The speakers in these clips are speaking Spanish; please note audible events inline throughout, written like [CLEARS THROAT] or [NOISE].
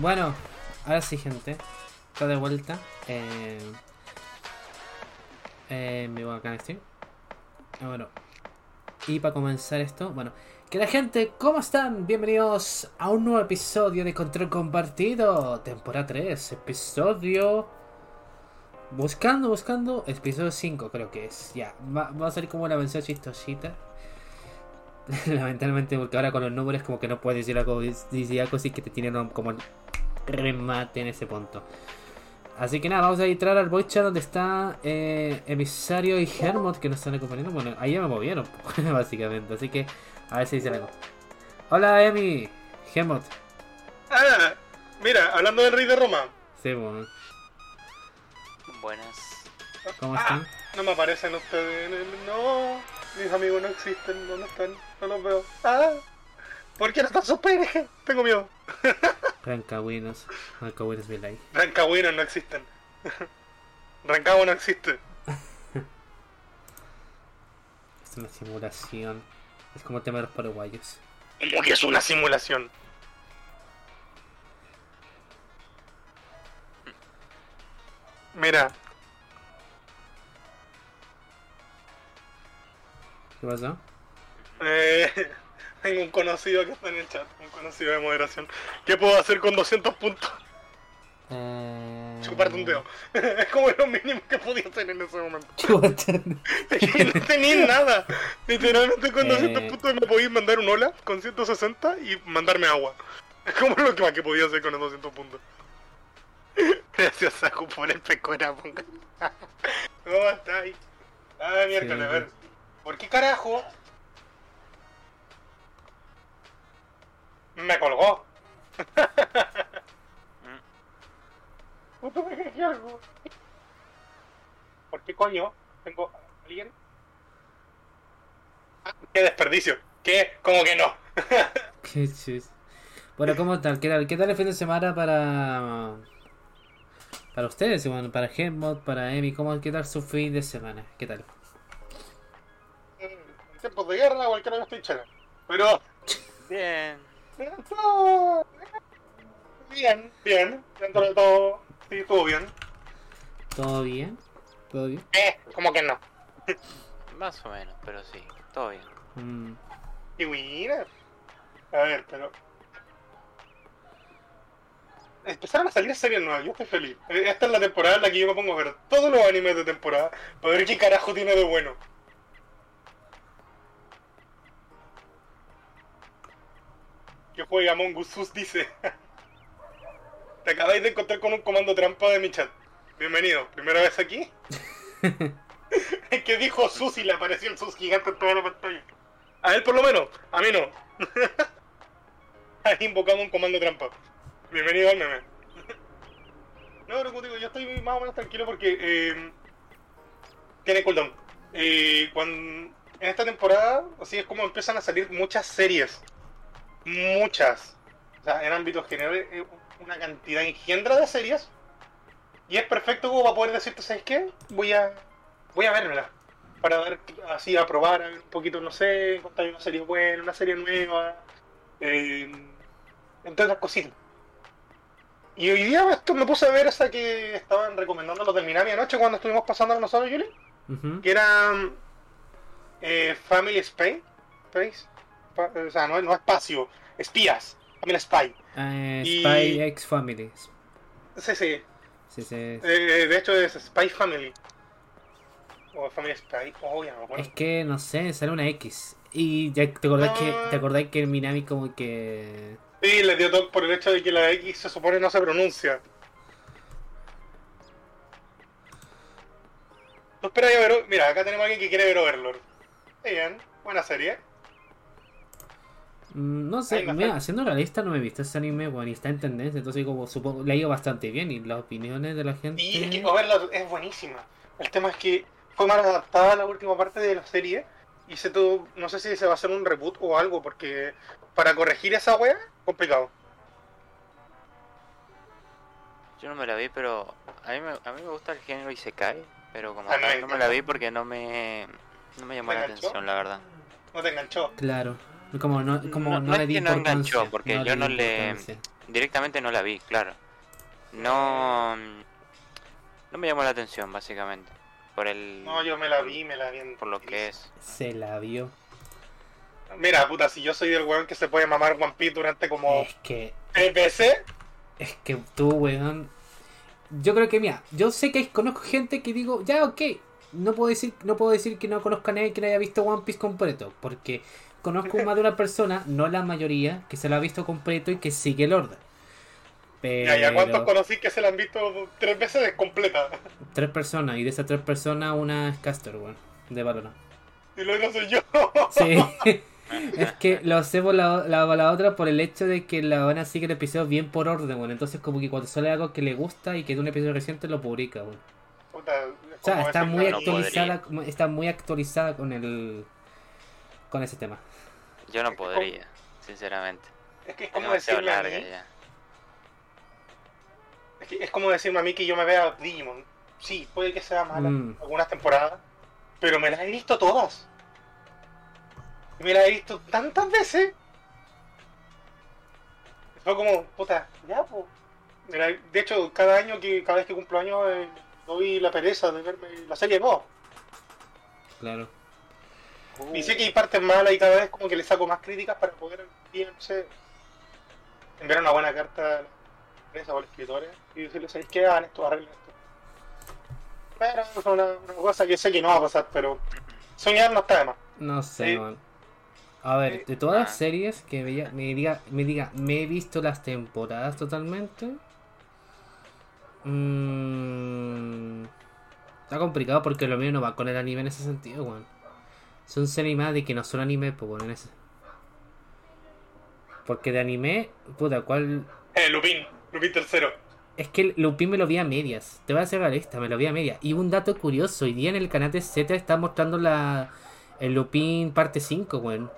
Bueno, ahora sí, gente. Está de vuelta. Eh, eh, me voy acá en Steam. Bueno, y para comenzar esto, bueno, que la gente, ¿cómo están? Bienvenidos a un nuevo episodio de Control Compartido, temporada 3, episodio. Buscando, buscando, episodio 5 creo que es. Ya, va, a salir como una mención chistosita. [LAUGHS] Lamentablemente, porque ahora con los números, como que no puedes decir algo, decir algo así que te tienen como remate en ese punto. Así que nada, vamos a entrar al voice chat donde está eh, Emisario y Hermod que nos están acompañando. Bueno, ahí ya me movieron, [LAUGHS] básicamente. Así que a ver si dicen algo. Hola, Emi, Hermod. Ah, mira, hablando del rey de Roma. Sí, bueno. Buenas. ¿Cómo Ah, están? no me aparecen ustedes. No, mis amigos no existen. ¿Dónde están? No los veo. Ah, ¿por qué no están sus? Tengo miedo. [LAUGHS] Rancagüinos. Rancagüinos mi like. Rancagüinos no existen. [LAUGHS] Rancagua no existe. [LAUGHS] Es una simulación. Es como el tema de los paraguayos. ¿Cómo que es una simulación? Mira, ¿Qué pasó? eh, tengo un conocido que está en el chat, un conocido de moderación. ¿Qué puedo hacer con 200 puntos? Eh... Chuparte un dedo. [LAUGHS] Es como lo mínimo que podía hacer en ese momento. [LAUGHS] Chuparte. Es [LAUGHS] que no tenía nada. Literalmente con 200 Eh. puntos me podías mandar un hola con 160 y mandarme agua. Es como lo que más que podía hacer con los 200 puntos. Gracias a por el pecora, ponga. ¿Cómo está ahí? Ah, miércoles, a ver. ¿Por qué carajo? Me colgó. [LAUGHS] ¿Por qué coño? ¿Tengo alguien? Ah, ¡Qué desperdicio! ¿Qué? ¿Cómo que no? [LAUGHS] Qué chis. Bueno, ¿cómo tal? ¿Qué tal? ¿Qué tal el fin de semana para. Para ustedes, bueno, para Hermod, para Emi? ¿Cómo qué tal su fin de semana? ¿Qué tal? En tiempos de guerra cualquiera estoy chévere. Pero... Bien. Bien, bien. Dentro de todo... Sí, todo bien. ¿Todo bien? ¿Todo bien? Eh, ¿cómo que no? [LAUGHS] Más o menos, pero sí. Todo bien. Mm, Y mira. A ver, pero... Empezaron a salir series nuevas, yo estoy feliz. Eh, Esta es la temporada en la que yo me pongo a ver todos los animes de temporada para ver qué carajo tiene de bueno. Que juega Among Us Sus dice. [LAUGHS] Te acabáis de encontrar con un comando trampa de mi chat. Bienvenido, primera vez aquí. [LAUGHS] Es que dijo Sus y le apareció el Sus gigante en toda la pantalla. A él por lo menos, a mí no. [LAUGHS] Has invocado un comando trampa. Bienvenido al meme. No, pero como digo, yo estoy más o menos tranquilo porque eh, tiene cooldown. Eh, cuando, en esta temporada, así es como empiezan a salir muchas series. Muchas. O sea, en ámbitos generales, eh, una cantidad engendra de series. Y es perfecto como para poder decirte, ¿sabes qué? Voy a, voy a vérmela. Para ver, así, a probar, a ver un poquito, no sé, encontrar una serie buena, una serie nueva. Eh, entre otras cositas. Y hoy día esto me puse a ver esa que estaban recomendando los del Minami anoche cuando estuvimos pasando nosotros, Yuli. ujú. Que era eh, Family. Space. Pa- O sea, no, no espacio. Espías. Family Spy. Eh, Y- Spy X Family. Sí, sí. Sí, sí. Eh, de hecho es Spy Family. O Family Spy. Oh, ya no me acuerdo. Es que no sé, sale una X. Y ya te acordás que te acordás que el Minami como que Sí, le dio toque por el hecho de que la X se supone no se pronuncia. ¿Tú esperas a ver? Mira, acá tenemos a alguien que quiere ver Overlord. Bien, buena serie. Mm, No sé, mira, falta. haciendo la lista no me he visto ese anime, bueno, y está en tendencia, entonces como supongo, le ha ido bastante bien y las opiniones de la gente... Y es que Overlord es buenísima. El tema es que fue mal adaptada a la última parte de la serie. Y se tuvo, no sé si se va a hacer un reboot o algo, porque para corregir esa wea, complicado. Yo no me la vi, pero a mí me, a mí me gusta el género Isekai, pero como A mí me tal no me la vi porque no me, no me llamó ¿Te la atención, la verdad. No te enganchó. Claro, como no, como No- no, no le es di que no enganchó, porque yo no le- directamente no la vi, claro. No. No me llamó la atención, básicamente. Por el. No, yo me la vi, me la vi. en- Por lo que es. Se la vio. Mira, puta, si yo soy el weón que se puede mamar One Piece durante como Es que tres veces, Es que tú, weón. Yo creo que, mira, yo sé que conozco gente que digo, ya, ok. No puedo decir, no puedo decir que no conozca a nadie que no haya visto One Piece completo. Porque conozco más de una persona, no la mayoría, que se lo ha visto completo y que sigue el orden. Pero ya, ya, ¿cuántos conocí que se la han visto tres veces completa? tres personas, y de esas tres personas, una es Caster, weón, de Balona. Y luego soy yo. Sí. [LAUGHS] [LAUGHS] es que lo hacemos la, la, la otra por el hecho de que la van a seguir el episodio bien por orden, weón. Entonces, como que cuando sale algo que le gusta y que es un episodio reciente, lo publica. Puta, es O sea, está muy no actualizada, está muy actualizada con el con ese tema. Yo no podría, sinceramente. Es que es Es como demasiado decirme a mí, ya. es, que es como decirme a mí que yo me vea Digimon. Sí, puede que sea mala Mm. algunas temporadas, pero me las he visto todas. Y me las he visto tantas veces. Fue como, puta, ya, pues. De hecho, cada año que cada vez que cumplo años eh, doy la pereza de verme la serie no. Claro. Y sé que hay partes malas y cada vez como que le saco más críticas para poder bien, no sé, enviar una buena carta a la prensa o a los escritores y decirles, ¿sabéis qué? Hagan esto, arreglen esto. Pero es una, una cosa que sé que no va a pasar, pero soñar no está de más. No sé, Sí. man. A ver, de todas las Ah. series que veía- me diga, me diga, me he visto las temporadas totalmente. Mm, está complicado porque lo mío no va con el anime en ese sentido, weón. Son series más de que no son anime, pues bueno, en ese. Porque de anime, puta, ¿cuál? Eh, Lupin, Lupin tercero. Es que Lupin me lo vi a medias. Te voy a hacer realista, me lo vi a medias. Y un dato curioso, hoy día en el canal de Z está mostrando la el Lupin parte 5, weón.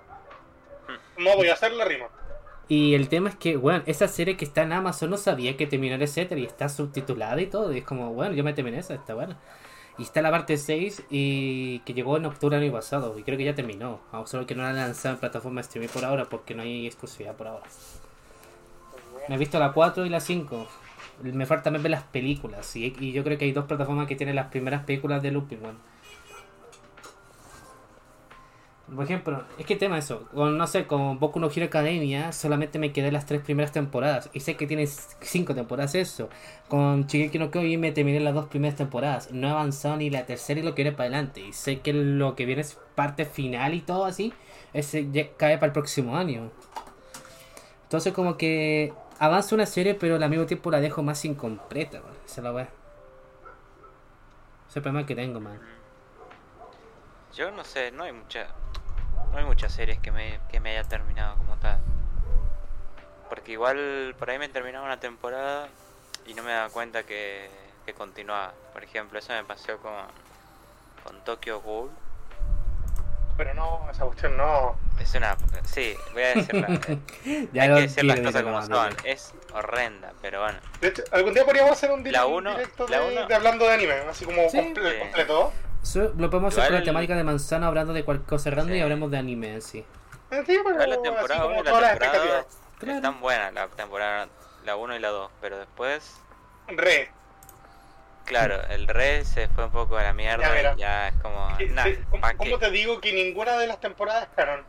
No voy a hacer la rima. Y el tema es que, weón, esa serie que está en Amazon no sabía que terminara etcétera y está subtitulada y todo. Y es como, bueno, yo me terminé esa, está buena. Y está la parte 6 y que llegó en octubre del año pasado. Y creo que ya terminó. Aún solo que no la han lanzado en plataforma de streaming por ahora porque no hay exclusividad por ahora. Me he visto la 4 y la 5. Me falta también ver las películas. Y, y yo creo que hay dos plataformas que tienen las primeras películas de Lupin, weón. Por ejemplo, es que tema eso, con, no sé, con Boku no Hero Academia solamente me quedé las tres primeras temporadas y sé que tiene cinco temporadas eso. Con Shingeki no Kyojin me terminé las dos primeras temporadas, no he avanzado ni la tercera y lo que viene para adelante y sé que lo que viene es parte final y todo así, ese ya cae para el próximo año. Entonces como que avanzo una serie pero al mismo tiempo la dejo más incompleta, man. esa es la wea. Ese problema que tengo, man. Yo no sé, no hay mucha. No hay muchas series que me, que me haya terminado como tal. Porque igual por ahí me terminaba una temporada y no me daba cuenta que, que continuaba. Por ejemplo, eso me pasó con, con Tokyo Ghoul. Pero no, esa cuestión no. Es una. Sí, voy a decirla. [LAUGHS] Ya hay que decir las cosas como son. Es horrenda, pero bueno. De hecho, algún día podríamos hacer un La directo, uno- directo la de, uno- de hablando de anime, así como Sí. comple- Sí. completo. So- lo podemos hacer con la Igual- temática de manzana hablando de cualquier cosa random Sí. y hablemos de anime en sí. Sí, pero Igual la así temporada como 1 y todas la las temporada 2 expectativas. Claro. están buenas, la temporada la 1 y la 2, pero después, Re. claro, el re se fue un poco a la mierda Ya, y ya es como, nah, sí, ¿Cómo, ¿pa' cómo te digo que ninguna de las temporadas es canon?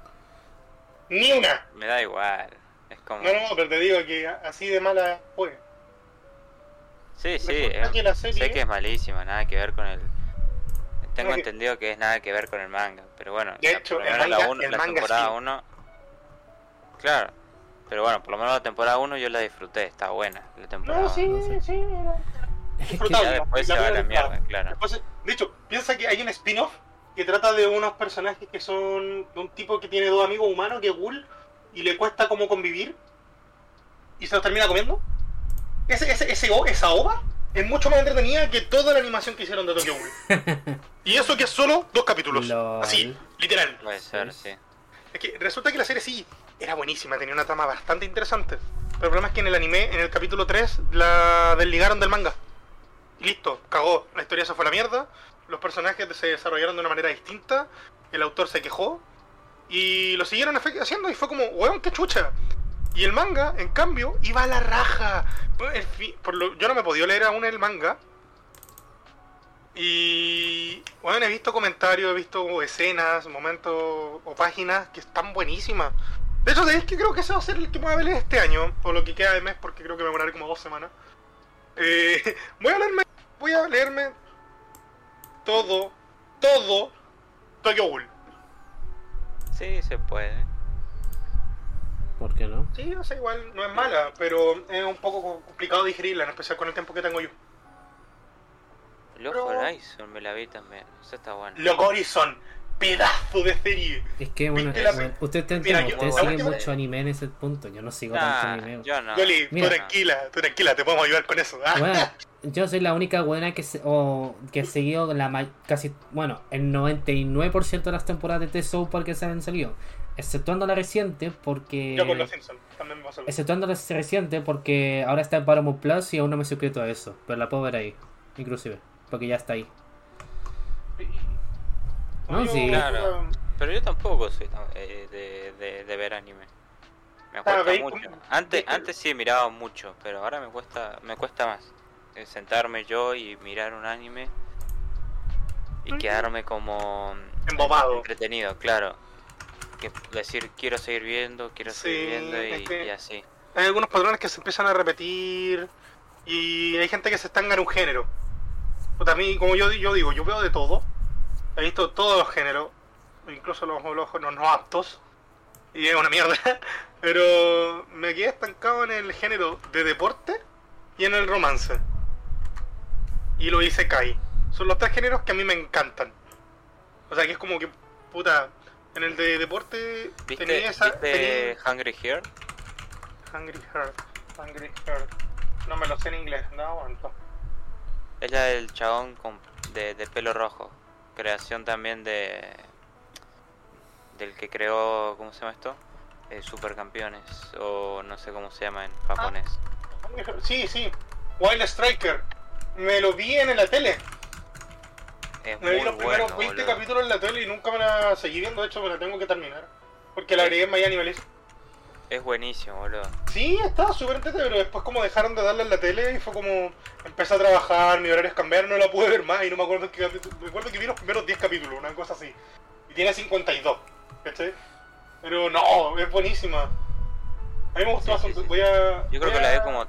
Ni una. Me da igual, es como, No, no, pero te digo que así de mala fue. sí, sí, es- que la serie- sé que es malísima, nada que ver con el, tengo que- entendido que es nada que ver con el manga, pero bueno, De la- hecho, por lo el menos la, manga- uno- la manga temporada sí. 1, claro, pero bueno, por lo menos la temporada 1 yo la disfruté, está buena la temporada No, sí, uno. no sé. sí. era disfrutable. Ya después La se va a la primera temporada. mierda, claro. Después, de hecho, piensa que hay un spin-off que trata de unos personajes que son de un tipo que tiene dos amigos humanos, que es Ghoul, y le cuesta como convivir, y se los termina comiendo. Ese, ese, ese esa ova es mucho más entretenida que toda la animación que hicieron de Tokyo Ghoul. [LAUGHS] y eso que es solo dos capítulos. Lol. Así, literal. Puede ser, sí. Es que resulta que la serie sí era buenísima, tenía una trama bastante interesante. Pero el problema es que en el anime, en el capítulo 3, la desligaron del manga. Y listo, cagó. La historia se fue a la mierda. Los personajes se desarrollaron de una manera distinta. El autor se quejó. Y lo siguieron haciendo y fue como, weón, qué chucha. Y el manga, en cambio, iba a la raja. El fi- por lo- yo no me he podido leer aún el manga. Y bueno, he visto comentarios, he visto escenas, momentos o páginas que están buenísimas. De hecho, es que creo que ese va a ser el que me voy a leer este año, por lo que queda de mes, porque creo que me demoraré como dos semanas. Eh, [LAUGHS] voy a leerme, voy a leerme todo, todo Tokyo Ghoul. Sí, se puede. ¿Por qué no? Sí, o sea, igual no es mala, pero es un poco complicado digerirla, en especial con el tiempo que tengo yo. Los Pero- Horizon me la vi también. Eso está bueno. Loco Horizon, pedazo de serie. Es que, bueno, ¿Viste la- bueno, usted, te Mira, entiende, yo- usted sigue última- mucho anime en ese punto. Yo no sigo tanto Nah, anime. yo no. Yoli, tú Mira. tranquila, tú tranquila, te podemos ayudar con eso. Ah, Bueno, [LAUGHS] yo soy la única buena que, se, o, que he seguido la ma- casi, bueno, el 99% de las temporadas de The Soul Park que se han salido. Exceptuando la reciente, porque. Yo con los Simpsons, también me pasó. lo Exceptuando la reciente, porque ahora está en Paramount Plus y aún no me he suscrito a eso. Pero la puedo ver ahí, inclusive, porque ya está ahí. No, Yo- sí. Claro. Pero yo tampoco soy tan- eh, de, de, de ver anime. Me cuesta mucho. Antes, antes sí miraba mucho, pero ahora me cuesta, me cuesta más. Eh, Sentarme yo y mirar un anime y quedarme como Embobado. entretenido, claro. Que decir quiero seguir viendo, quiero seguir viendo y, es que- y así. Hay algunos patrones que se empiezan a repetir y hay gente que se estanca en un género. Puta, a mí, como yo, yo digo, yo veo de todo. He visto todos los géneros, incluso los, los, los no aptos. Y es una mierda. [LAUGHS] Pero me quedé estancado en el género de deporte y en el romance. Y lo hice Kai. Son los tres géneros que a mí me encantan. O sea, que es como que, puta, en el de deporte ¿Viste, tenía esa... ¿viste tenía- Hungry Heart? Hungry Heart, Hungry Heart. No me lo sé en inglés, no aguanto. Es la del chabón con, de, de pelo rojo. Creación también de. Del que creó. ¿Cómo se llama esto? Eh, Supercampeones. O no sé cómo se llama en japonés. Hungry Heart, Sí, sí. Wild Striker. Me lo vi en la tele. Es Me vi los bueno. primeros 20 boludo. capítulos en la tele y nunca me la seguí viendo. De hecho, me la tengo que terminar. Porque la agregué en Anime List. Es buenísimo, boludo. Sí, estaba súper entretenido, pero después como dejaron de darle en la tele y fue como... Empecé a trabajar, mis horarios cambiaron, no la pude ver más y no me acuerdo qué capítulo... Me acuerdo que vi los primeros 10 capítulos, una cosa así. Y tiene 52, ¿cachai? Pero no, es buenísima. A mí me gustó Sí, sí, bastante. sí. Voy a... Yo creo voy que la vi como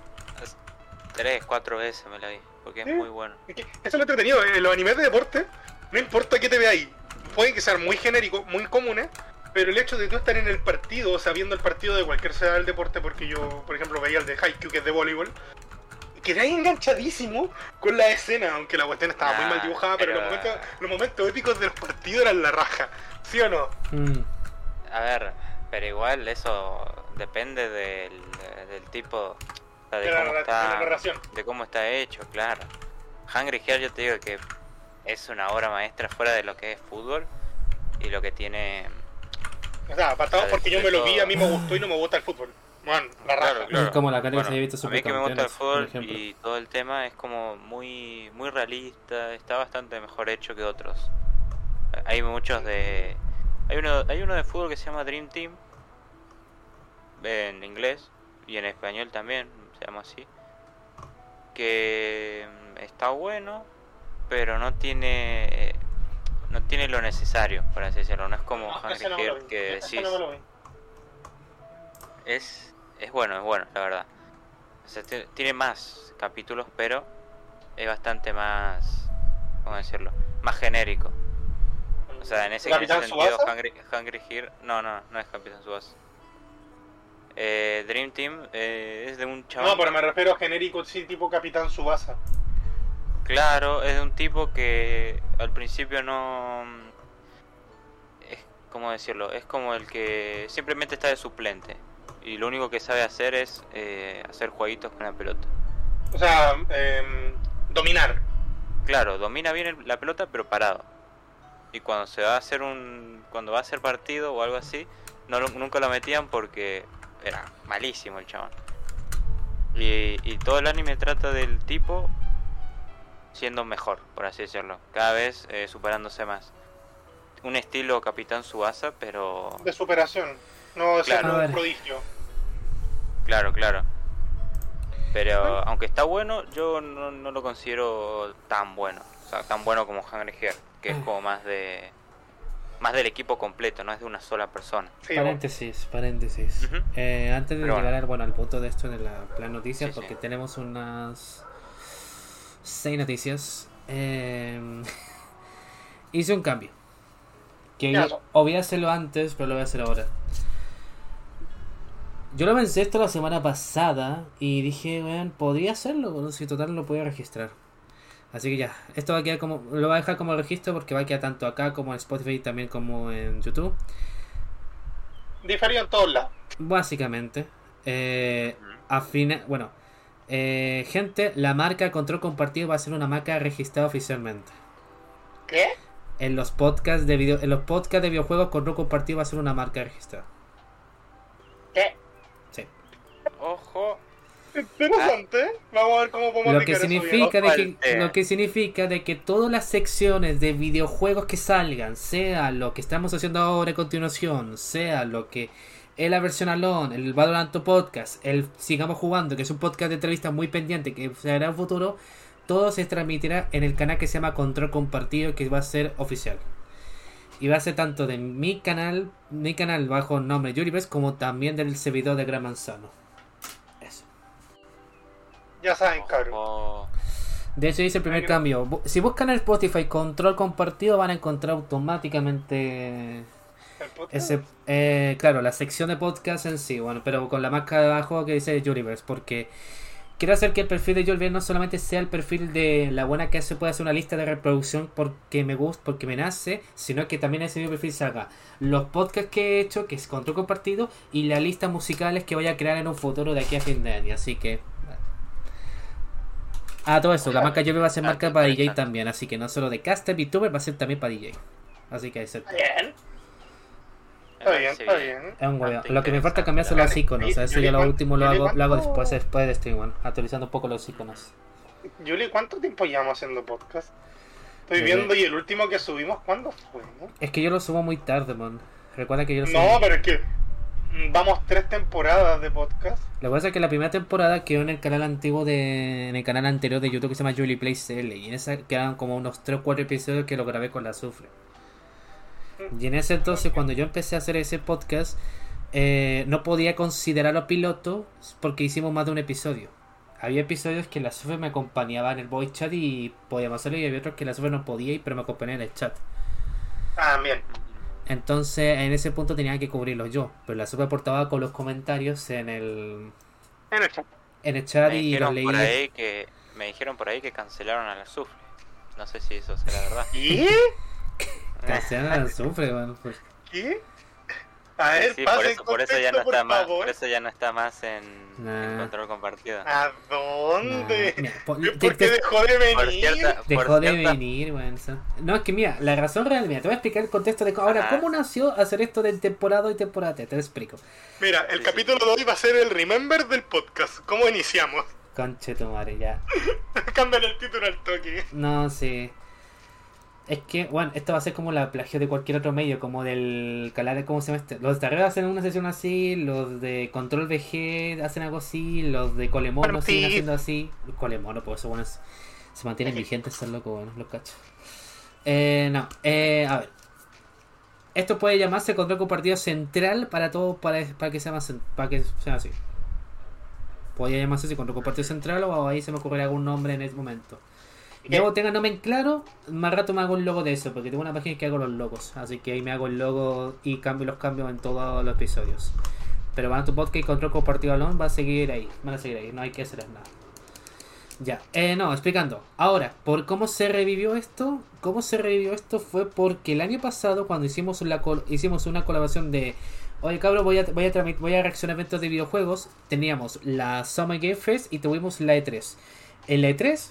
3, 4 veces me la vi. Porque es muy bueno. Es que eso es lo entretenido, en los animes de deporte, no importa qué te veáis, pueden que sean muy genéricos, muy comunes, pero el hecho de tú estar en el partido, o sea, viendo el partido de cualquier sea el deporte, porque yo, por ejemplo, veía el de Haikyuu, que es de voleibol, quedáis enganchadísimo con la escena, aunque la cuestión estaba muy mal dibujada, pero, pero- los, momentos, los momentos épicos de los partidos eran la raja, ¿sí o no? Mm, A ver, pero igual eso depende del, del tipo. O sea, de, cómo está, de cómo está hecho, claro. Hungry Heart yo te digo que es una obra maestra fuera de lo que es fútbol y lo que tiene... O sea, apartado porque yo me lo vi, a mí me gustó y no me gusta el fútbol. Bueno, la. Claro, claro. Es como la cara que Bueno, se había visto A mí que me gusta el fútbol y todo el tema es como muy muy realista, está bastante mejor hecho que otros. Hay muchos de... Hay uno, hay uno de fútbol que se llama Dream Team, en inglés y en español también, se llama así, que mm, está bueno, pero no tiene... No tiene lo necesario, por así decirlo. No es como No, Hungry no Heart que decís... no. Es, es bueno, es bueno, la verdad. O sea, ti- tiene más capítulos, pero es bastante más. ¿Cómo decirlo? Más genérico. O sea, en ese, en ese ¿Capitán sentido? Hungry, Hungry Heart. No, no, no es Capitán Subasa. Eh, Dream Team eh, es de un chaval. No, pero me refiero a genérico, sí, tipo Capitán Subasa. Claro, es de un tipo que al principio no. Es, ¿Cómo decirlo? Es como el que simplemente está de suplente. Y lo único que sabe hacer es eh, hacer jueguitos con la pelota. O sea, em, dominar. Claro, domina bien la pelota, pero parado. Y cuando se va a hacer un. Cuando va a hacer partido o algo así, no nunca lo metían porque era malísimo el chabón. Y, y todo el anime trata del tipo siendo mejor, por así decirlo. Cada vez eh, superándose más. Un estilo Capitán Suasa, pero. de superación, no de ser Claro. Un prodigio. Claro, claro. Pero aunque está bueno, yo no, no lo considero tan bueno. O sea, tan bueno como Hungry Heart, que es como más de más del equipo completo, no es de una sola persona. Sí, Paréntesis, paréntesis. Eh, antes de Pero llegar bueno. al, bueno, al punto de esto de la plan noticias, Sí, sí. porque tenemos unas seis noticias. eh, [LAUGHS] hice un cambio. Que yo- o voy a hacerlo antes, pero lo voy a hacer ahora. Yo lo pensé esto la semana pasada y dije, weón, podría hacerlo, bueno, si total lo podía registrar. Así que ya, esto va a quedar como, lo voy a dejar como registro porque va a quedar tanto acá como en Spotify y también como en YouTube. Diferido en todos lados. Básicamente. Eh, a fina- bueno, eh, gente, la marca Control Compartido va a ser una marca registrada oficialmente. ¿Qué? En los podcasts de video, en los podcasts de videojuegos Control Compartido va a ser una marca registrada. ¿Qué? Sí. Ojo, Interesante. Vamos a ver cómo podemos Lo que eso significa de que, Falte. lo que significa de que todas las secciones de videojuegos que salgan, sea lo que estamos haciendo ahora a continuación, sea lo que es la versión Alone, el Valorant Podcast, el Sigamos Jugando, que es un podcast de entrevistas muy pendiente que se hará en futuro, todo se transmitirá en el canal que se llama Control Compartido, que va a ser oficial. Y va a ser tanto de mi canal, mi canal bajo el nombre Universe, como también del servidor de Gran Manzano. Ya saben, cabrón. De hecho, hice el primer cambio. Si buscan en Spotify control compartido, van a encontrar automáticamente El podcast. ese, eh, claro, la sección de podcast en sí, bueno, pero con la marca de abajo que dice Universe, porque quiero hacer que el perfil de Universe no solamente sea el perfil de la buena que se puede hacer una lista de reproducción porque me gusta, porque me nace, sino que también ese mismo perfil salga los podcasts que he hecho, que es control compartido, y las listas musicales que voy a crear en un futuro de aquí a fin de año, así que... Ah, todo eso, la marca Universe va a ser Ah, marca para DJ también, así que no solo de caster, VTuber, va a ser también para DJ. Así que ahí se... Está bien. Está bien, está bien. Es un huevo. Lo que me falta cambiar son la los iconos. Yo- Eso yo ya lo último lo hago, lo hago después, después de stream, bueno, actualizando un poco los iconos. Yuli, ¿cuánto tiempo llevamos haciendo podcast? Estoy viendo y el último que subimos, ¿cuándo fue? no? Es que yo lo subo muy tarde, man. Recuerda que yo lo subo. No, pero es que vamos tres temporadas de podcast. Lo que pasa es que la primera temporada quedó en el canal antiguo de. en el canal anterior de YouTube que se llama Julie Play CL. Y en esa quedaban como unos 3 o 4 episodios que lo grabé con la Sufre. Y en ese entonces, cuando yo empecé a hacer ese podcast, eh, no podía considerarlo piloto porque hicimos más de un episodio. Había episodios que la Sufre me acompañaba en el voice chat y podíamos hacerlo, y había otros que la Sufre no podía ir, pero me acompañaba en el chat. Ah, bien. Entonces, en ese punto tenía que cubrirlo yo. Pero la Sufre aportaba con los comentarios en el, En el chat. en el chat Me y los leí. por ahí que me dijeron por ahí que cancelaron a la Sufre. No sé si eso será verdad. ¿Qué? [LAUGHS] Cancelan la Sufre, bueno, pues. ¿Qué? A ver, Sí, por pasen eso, por eso ya no está por más, por eso ya no está más en, en Nah. control compartido. ¿A dónde? Nah, mira, po- ¿Por te- qué dejó de venir? Por cierta, Dejó por de cierta- venir, weón. No, es que mira, la razón real, mira, te voy a explicar el contexto de ahora, Ajá. ¿cómo nació hacer esto de temporada y temporada? Te, te lo explico. Mira, el Sí, capítulo de hoy va a ser el Remember del podcast. ¿Cómo iniciamos? Conche tu madre, ya. [LAUGHS] Cambian el título al toque. No, sí. Es que, bueno, esto va a ser como la plagio de cualquier otro medio, como del canal, ¿cómo se llama este? Los de Arreo hacen una sesión así, los de Control VG hacen algo así, los de Colemono Bueno, siguen sí. haciendo así. Colemono, por eso, bueno, es- se mantienen vigentes, son locos, bueno, los cachos. Eh, no, eh, a ver. Esto puede llamarse control compartido central para todo, para, para que sea más, para que sea así. Podría llamarse así control compartido central o ahí se me ocurrirá algún nombre en ese momento. ¿Qué? Yo tenga nombre en claro, más rato me hago el logo de eso, porque tengo una página que hago los logos. Así que ahí me hago el logo y cambio los cambios en todos los episodios. Pero van a tu podcast y control compartido alone va a seguir ahí. Van a seguir ahí, no hay que hacer nada. Ya, eh, no, explicando. Ahora, por cómo se revivió esto, cómo se revivió esto fue porque el año pasado, cuando hicimos, la col- hicimos una colaboración de. Oye, cabrón, voy a, voy, a voy a reaccionar a eventos de videojuegos. Teníamos la Summer Game Fest y tuvimos la E3. En la E3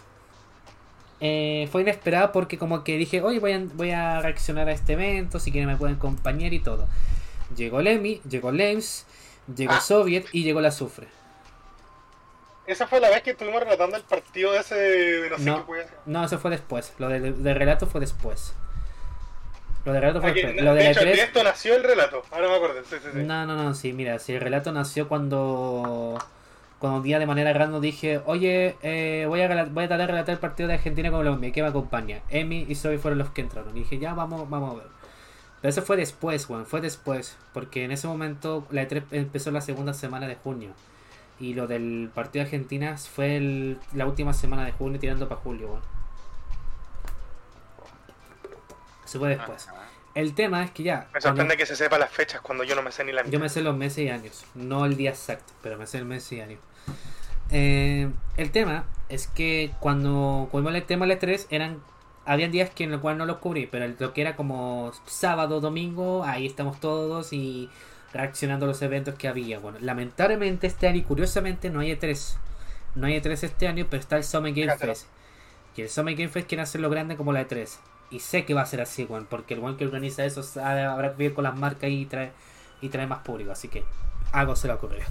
eh, fue inesperada porque como que dije, oye, voy a, voy a reaccionar a este evento, si quieren me pueden acompañar y todo. Llegó Lemmy, llegó Lems, llegó Ah. Soviet y llegó la Sufre. Esa fue la vez que estuvimos relatando el partido ese de no sé No. qué eso fue después. Lo del del relato fue después. Lo del relato fue Aquí, después. de Lo de hecho, de 3 esto nació el relato. Ahora me acuerdo. Sí, sí, sí. No, no, no, sí, mira, si el relato nació cuando. Cuando un día de manera random dije, oye, eh, voy, a, voy a tratar de relatar el partido de Argentina con Colombia, ¿qué me acompaña? Emi y Zoe fueron los que entraron. Y dije, ya, vamos, vamos a ver. Pero eso fue después, Juan, fue después. Porque en ese momento la E3 empezó la segunda semana de junio. Y lo del partido de Argentina fue el- la última semana de junio tirando para julio, Juan. Eso fue después. El tema es que ya. Me cuando- sorprende que se sepa las fechas cuando yo no me sé ni la yo mitad. me sé los meses y años, no el día exacto, pero me sé el mes y año. Eh, el tema es que cuando cubrimos el tema del E3 eran habían días que en los cuales no los cubrí, pero el- lo que era como sábado, domingo, ahí estamos todos y reaccionando a los eventos que había. Bueno, lamentablemente este año y curiosamente no hay E3. No hay E3 este año, pero está el Summer Game. Fest. Y el Summer Game Fest quiere hacerlo grande como la E3. Y sé que va a ser así, Juan, porque el buen que organiza eso sabe- habrá que ver con las marcas y trae, y trae más público. Así que algo se le ocurrió.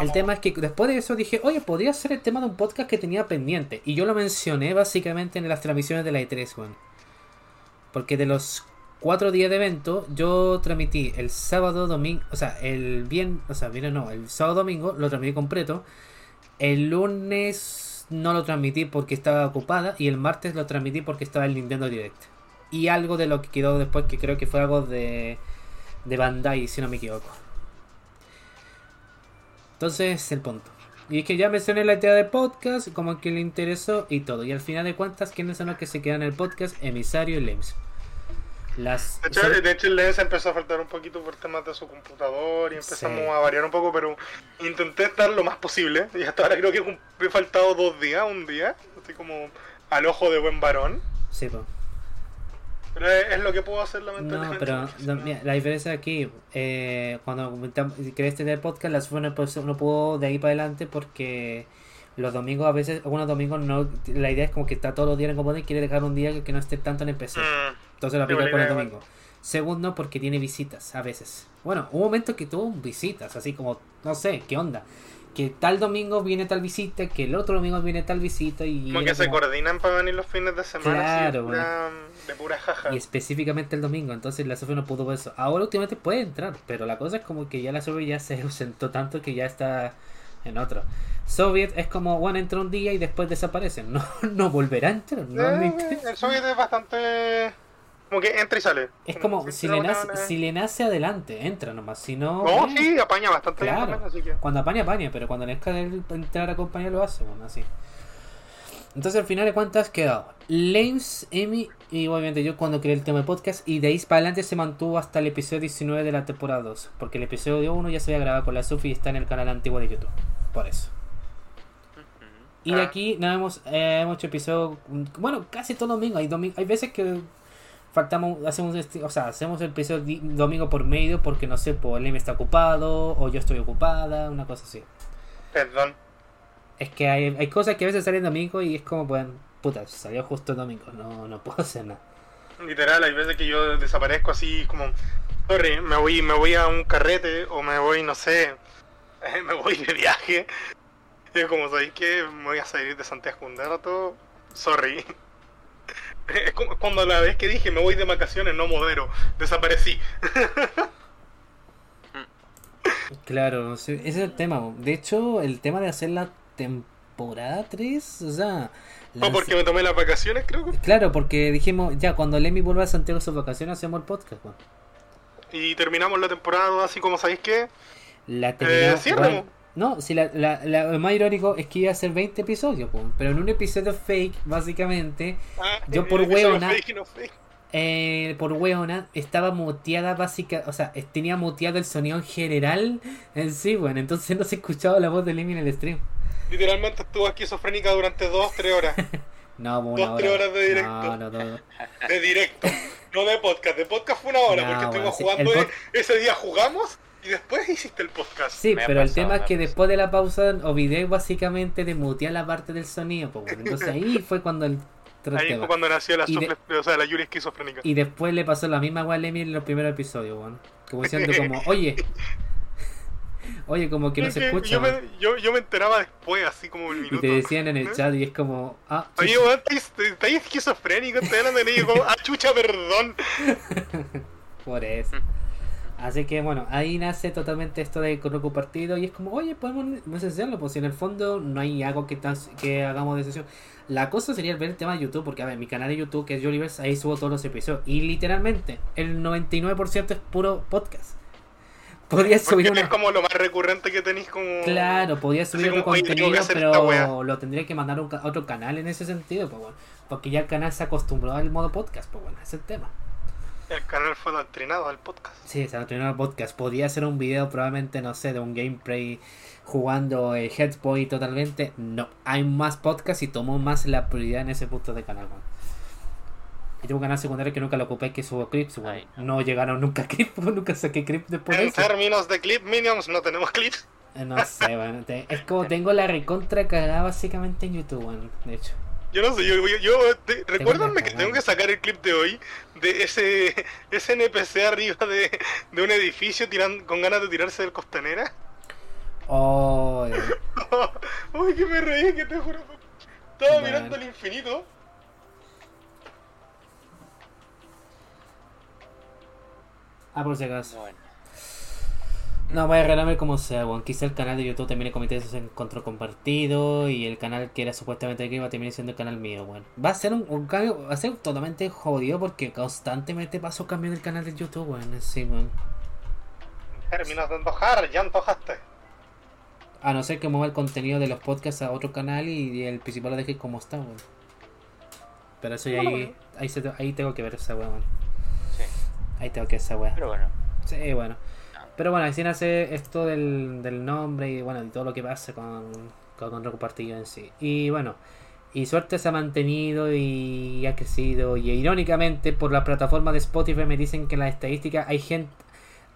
El tema es que después de eso dije, oye, podría ser el tema de un podcast que tenía pendiente. Y yo lo mencioné básicamente en las transmisiones de la E3, Juan. Porque de los cuatro días de evento, yo transmití el sábado, domingo, o sea, el bien, o sea, bien no, el sábado, domingo lo transmití completo. El lunes no lo transmití porque estaba ocupada. Y el martes lo transmití porque estaba el Nintendo Direct. Y algo de lo que quedó después, que creo que fue algo de, de Bandai, si no me equivoco. Entonces, el punto. Y es que ya mencioné la idea de podcast, como que le interesó y todo. Y al final de cuentas, ¿quiénes son los que se quedan en el podcast? Emisario y Lems. Las... De hecho, de hecho, el lens empezó a faltar un poquito por temas de su computador y empezamos Sí. a variar un poco, pero intenté estar lo más posible. Y hasta ahora creo que he faltado dos días, un día, así como al ojo de buen varón. Sí, po. Pero es, lo que puedo hacer No, lamentablemente. pero no, mira, la diferencia aquí, eh, cuando comentamos- querés tener podcast, la SUFE no, pues, no puedo de ahí para adelante porque los domingos a veces, algunos domingos no, la idea es como que está todos los días en comodín y quiere dejar un día que, que no esté tanto en el PC. Mm, Entonces lo aplica con el domingo. Segundo, porque tiene visitas a veces. Bueno, un momento que tuvo visitas, así como, no sé, ¿qué onda? Que tal domingo viene tal visita, que el otro domingo viene tal visita y... como que se como- coordinan para venir los fines de semana así, Claro, pura, de pura jaja. Y específicamente el domingo, entonces la Sofía no pudo ver eso. Ahora últimamente puede entrar, pero la cosa es como que ya la Soviet ya se [LAUGHS] ausentó tanto que ya está en otro. Soviet es como, bueno, entra un día y después desaparece. [LAUGHS] No, no volverá a entrar. No Eh, el Soviet es bastante. Como que entra y sale. Es como, si le, nace, una- si le nace adelante, entra nomás. Si no... No, eh, sí, apaña bastante bien Claro. también, así que. Cuando apaña, apaña, pero cuando le entrar a acompañar lo hace, bueno, así. Entonces al final de cuentas quedado Lames, Emi y obviamente yo cuando creé el tema de podcast y de ahí para adelante se mantuvo hasta el episodio 19 de la temporada 2. Porque el episodio 1 ya se había grabado con la Sofi y está en el canal antiguo de YouTube. Por eso. Y de Ah. aquí no hemos, eh, hemos hecho episodio, bueno, casi todo domingo. Hay, domi- hay veces que faltamos, hacemos este- o sea, hacemos el episodio di- domingo por medio porque no sé, pues el Emi está ocupado o yo estoy ocupada, una cosa así. Perdón. Es que hay, hay cosas que a veces salen domingo y es como, bueno, puta, salió justo el domingo, no, no puedo hacer nada. Literal, hay veces que yo desaparezco así como. Sorry, me voy, me voy a un carrete o me voy, no sé. [LAUGHS] Me voy de viaje. Y [LAUGHS] es como, ¿sabéis que Me voy a salir de Santiago un rato. Sorry. [LAUGHS] Es como cuando la vez que dije me voy de vacaciones, no modero. Desaparecí. [LAUGHS] Claro, no ese es el tema. De hecho, el tema de hacer la temporada 3, o sea... Lanz- porque me tomé las vacaciones, creo que. Claro, porque dijimos, ya, cuando Lemmy vuelva a Santiago sus vacaciones, hacemos el podcast. Y terminamos la temporada así como, ¿sabéis qué? La terminamos. sí, bueno, Remo. No, si la, la, la- lo más irónico es que iba a ser 20 episodios, pero en un episodio fake, básicamente, Ah, Yo por hueona- no eh, por weona, estaba muteada básica, o sea, tenía muteado el sonido en general en sí, bueno, entonces no se escuchaba la voz de Lemmy en el stream. Literalmente estuvo esquizofrénica durante dos, tres horas [LAUGHS] No, una Dos, tres hora. horas de directo. No, no, no. de directo, no de podcast. De podcast fue una hora porque bueno, estuvimos sí, jugando. ese día jugamos y después hiciste el podcast. Sí, Me pero el tema es que pasado. después de la pausa olvidé básicamente de mutear la parte del sonido, pues, bueno, entonces ahí [LAUGHS] fue cuando el otro Ahí tema. fue cuando nació la Y de- o sea, la Yuri esquizofrénica. Y después le pasó la misma a Lemmy en los primeros episodios, weón. Como [LAUGHS] diciendo como, oye, [LAUGHS] Oye, como que no se escucha. yo, me, yo, yo me enteraba después, así como el Y minuto. te decían en el ¿Eh? chat y es como, ah, Oye, estáis esquizofrénico, te hablando de como, ah, chucha, perdón. por eso. Así que bueno, ahí nace totalmente esto de con compartido y es como, oye, podemos hacerlo, pues si en el fondo no hay algo que, tan- que hagamos de sesión. La cosa sería ver el tema de YouTube, porque a ver, mi canal de YouTube, que es Jolivers, ahí subo todos los episodios. Y literalmente, el 99% es puro podcast. Podría subir es una... como lo más recurrente que tenéis como... Claro, podría subir que contenido, pero lo tendría que mandar a un otro canal en ese sentido, pues bueno. Porque ya el canal se acostumbró al modo podcast, pues bueno, ese es el tema. El canal fue adoctrinado al podcast. Sí, se ha el podcast. Podría ser un video probablemente, no sé, de un gameplay jugando eh, Headboy totalmente. No, hay más podcast y tomó más la prioridad en ese punto de canal, weón. Y tengo un canal secundario que nunca lo ocupé, que subo clips, weón. No llegaron nunca clips, [LAUGHS] nunca saqué clips después de En eso. términos de clip minions, no tenemos clips. Eh, No sé, weón. Es como tengo la recontra cagada básicamente en YouTube, weón. De hecho. Yo no sé, yo, yo, yo- te- recuérdenme que tengo que sacar el clip de hoy de ese, [LAUGHS] ese NPC arriba de, de un edificio tiran, con ganas de tirarse del costanera. Oh, [LAUGHS] eh, Uy, que me reí, que te juro. Estaba mirando al infinito. Ah, por si acaso. Bueno, No, voy a arreglarme como sea, weón. Quizá el canal de YouTube termine cometiendo en control compartido y el canal que era supuestamente de Clima termine siendo el canal mío, weón. Va a ser un, un cambio, va a ser totalmente jodido porque constantemente paso cambio del canal de YouTube, weón. Sí, weón. En términos de antojar, ya antojaste. A no ser que mueva el contenido de los podcasts a otro canal y el principal lo deje como está, weón. Pero eso ya ahí, ahí, se- ahí tengo que ver esa weón. weón. sí. Ahí tengo que ver esa weón. Pero bueno, Sí, bueno. Pero bueno, así nace esto del, del nombre y bueno, y todo lo que pasa con, con, con Roku Partido en sí. Y bueno, y suerte se ha mantenido y ha crecido. Y irónicamente, por la plataforma de Spotify me dicen que en las estadísticas hay gente.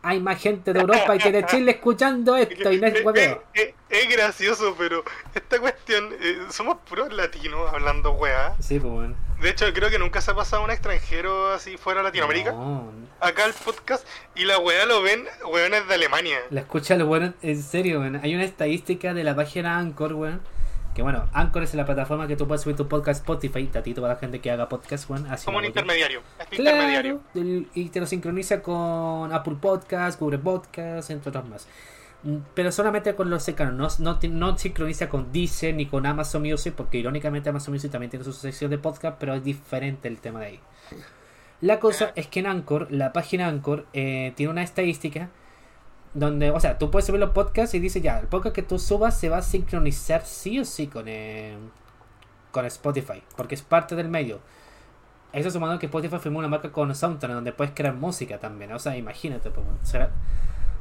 Hay más gente de Europa y que de Chile escuchando esto y no es [LAUGHS] hueveo. es gracioso, pero esta cuestión, eh, somos puros latinos hablando weá. Sí, pues bueno. De hecho, creo que nunca se ha pasado un extranjero así fuera de Latinoamérica. No, Acá el podcast y la weá lo ven weones de Alemania. La escucha lo bueno, en serio, weón. Hay una estadística de la página Anchor, weón. Que bueno, Anchor es la plataforma que tú puedes subir tu podcast Spotify, tatito para la gente que haga podcast, weón. Así Como un intermediario. Este intermediario. Claro, del- y te lo sincroniza con Apple Podcast, Google Podcast, entre otros más. Mm, Pero solamente con los cercanos, no, no, no sincroniza con Deezer ni con Amazon Music, porque irónicamente Amazon Music también tiene su sección de podcast, pero es diferente el tema de ahí. La cosa es que en Anchor, la página Anchor, eh, tiene una estadística donde, o sea, tú puedes subir los podcasts y dice ya, el podcast que tú subas se va a sincronizar sí o sí con, eh, con Spotify, porque es parte del medio. Eso sumando que Spotify firmó una marca con Soundtrack donde puedes crear música también. O sea, imagínate, pues, será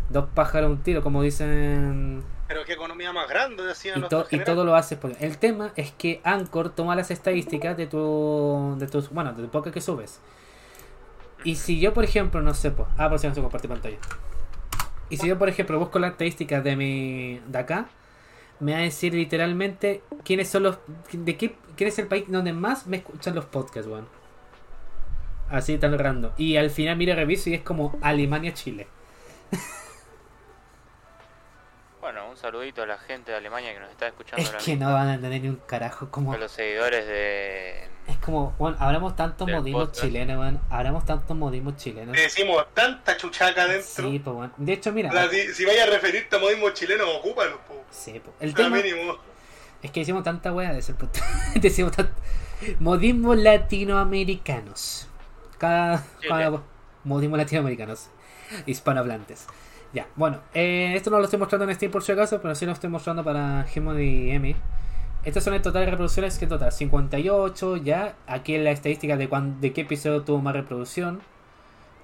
dos pájaros un tiro, como dicen. Pero qué economía más grande, decían Y, los to- y generales. todo lo haces. Por... El tema es que Anchor toma las estadísticas de tu, de tus, bueno, de tu podcast que subes. Y si yo, por ejemplo, no sé, pues, ah, por si no se comparte pantalla. Y si yo, por ejemplo, busco las estadísticas de mi, de acá, me va a decir literalmente quiénes son los, de qué, quién es el país donde más me escuchan los podcasts, weón. Así tan random. Y al final mira reviso y es como Alemania, Chile. [LAUGHS] bueno, un saludito a la gente de Alemania que nos está escuchando Es ahora que mismo. no van a entender ni un carajo como A los seguidores de. Es como, bueno, hablamos tantos modismos chilenos, weón. Hablamos tantos modismos chilenos. Le decimos tanta chuchaca adentro. Sí, pues, bueno. De hecho, mira. Si, si vaya a referirte a modismo chileno, ocúpalo, po. Sí, pues. El tema mínimo. es que decimos tanta wea de ese punto. [LAUGHS] decimos tant- modismos latinoamericanos. Cada, cada modismos latinoamericanos. Hispanohablantes. Ya, bueno, eh, esto no lo estoy mostrando en Steam por si acaso, pero sí lo estoy mostrando para Gemon y Emi. Estas son el total reproducciones que en total 58 ya. Aquí en la estadística de, cuán- de qué episodio tuvo más reproducción.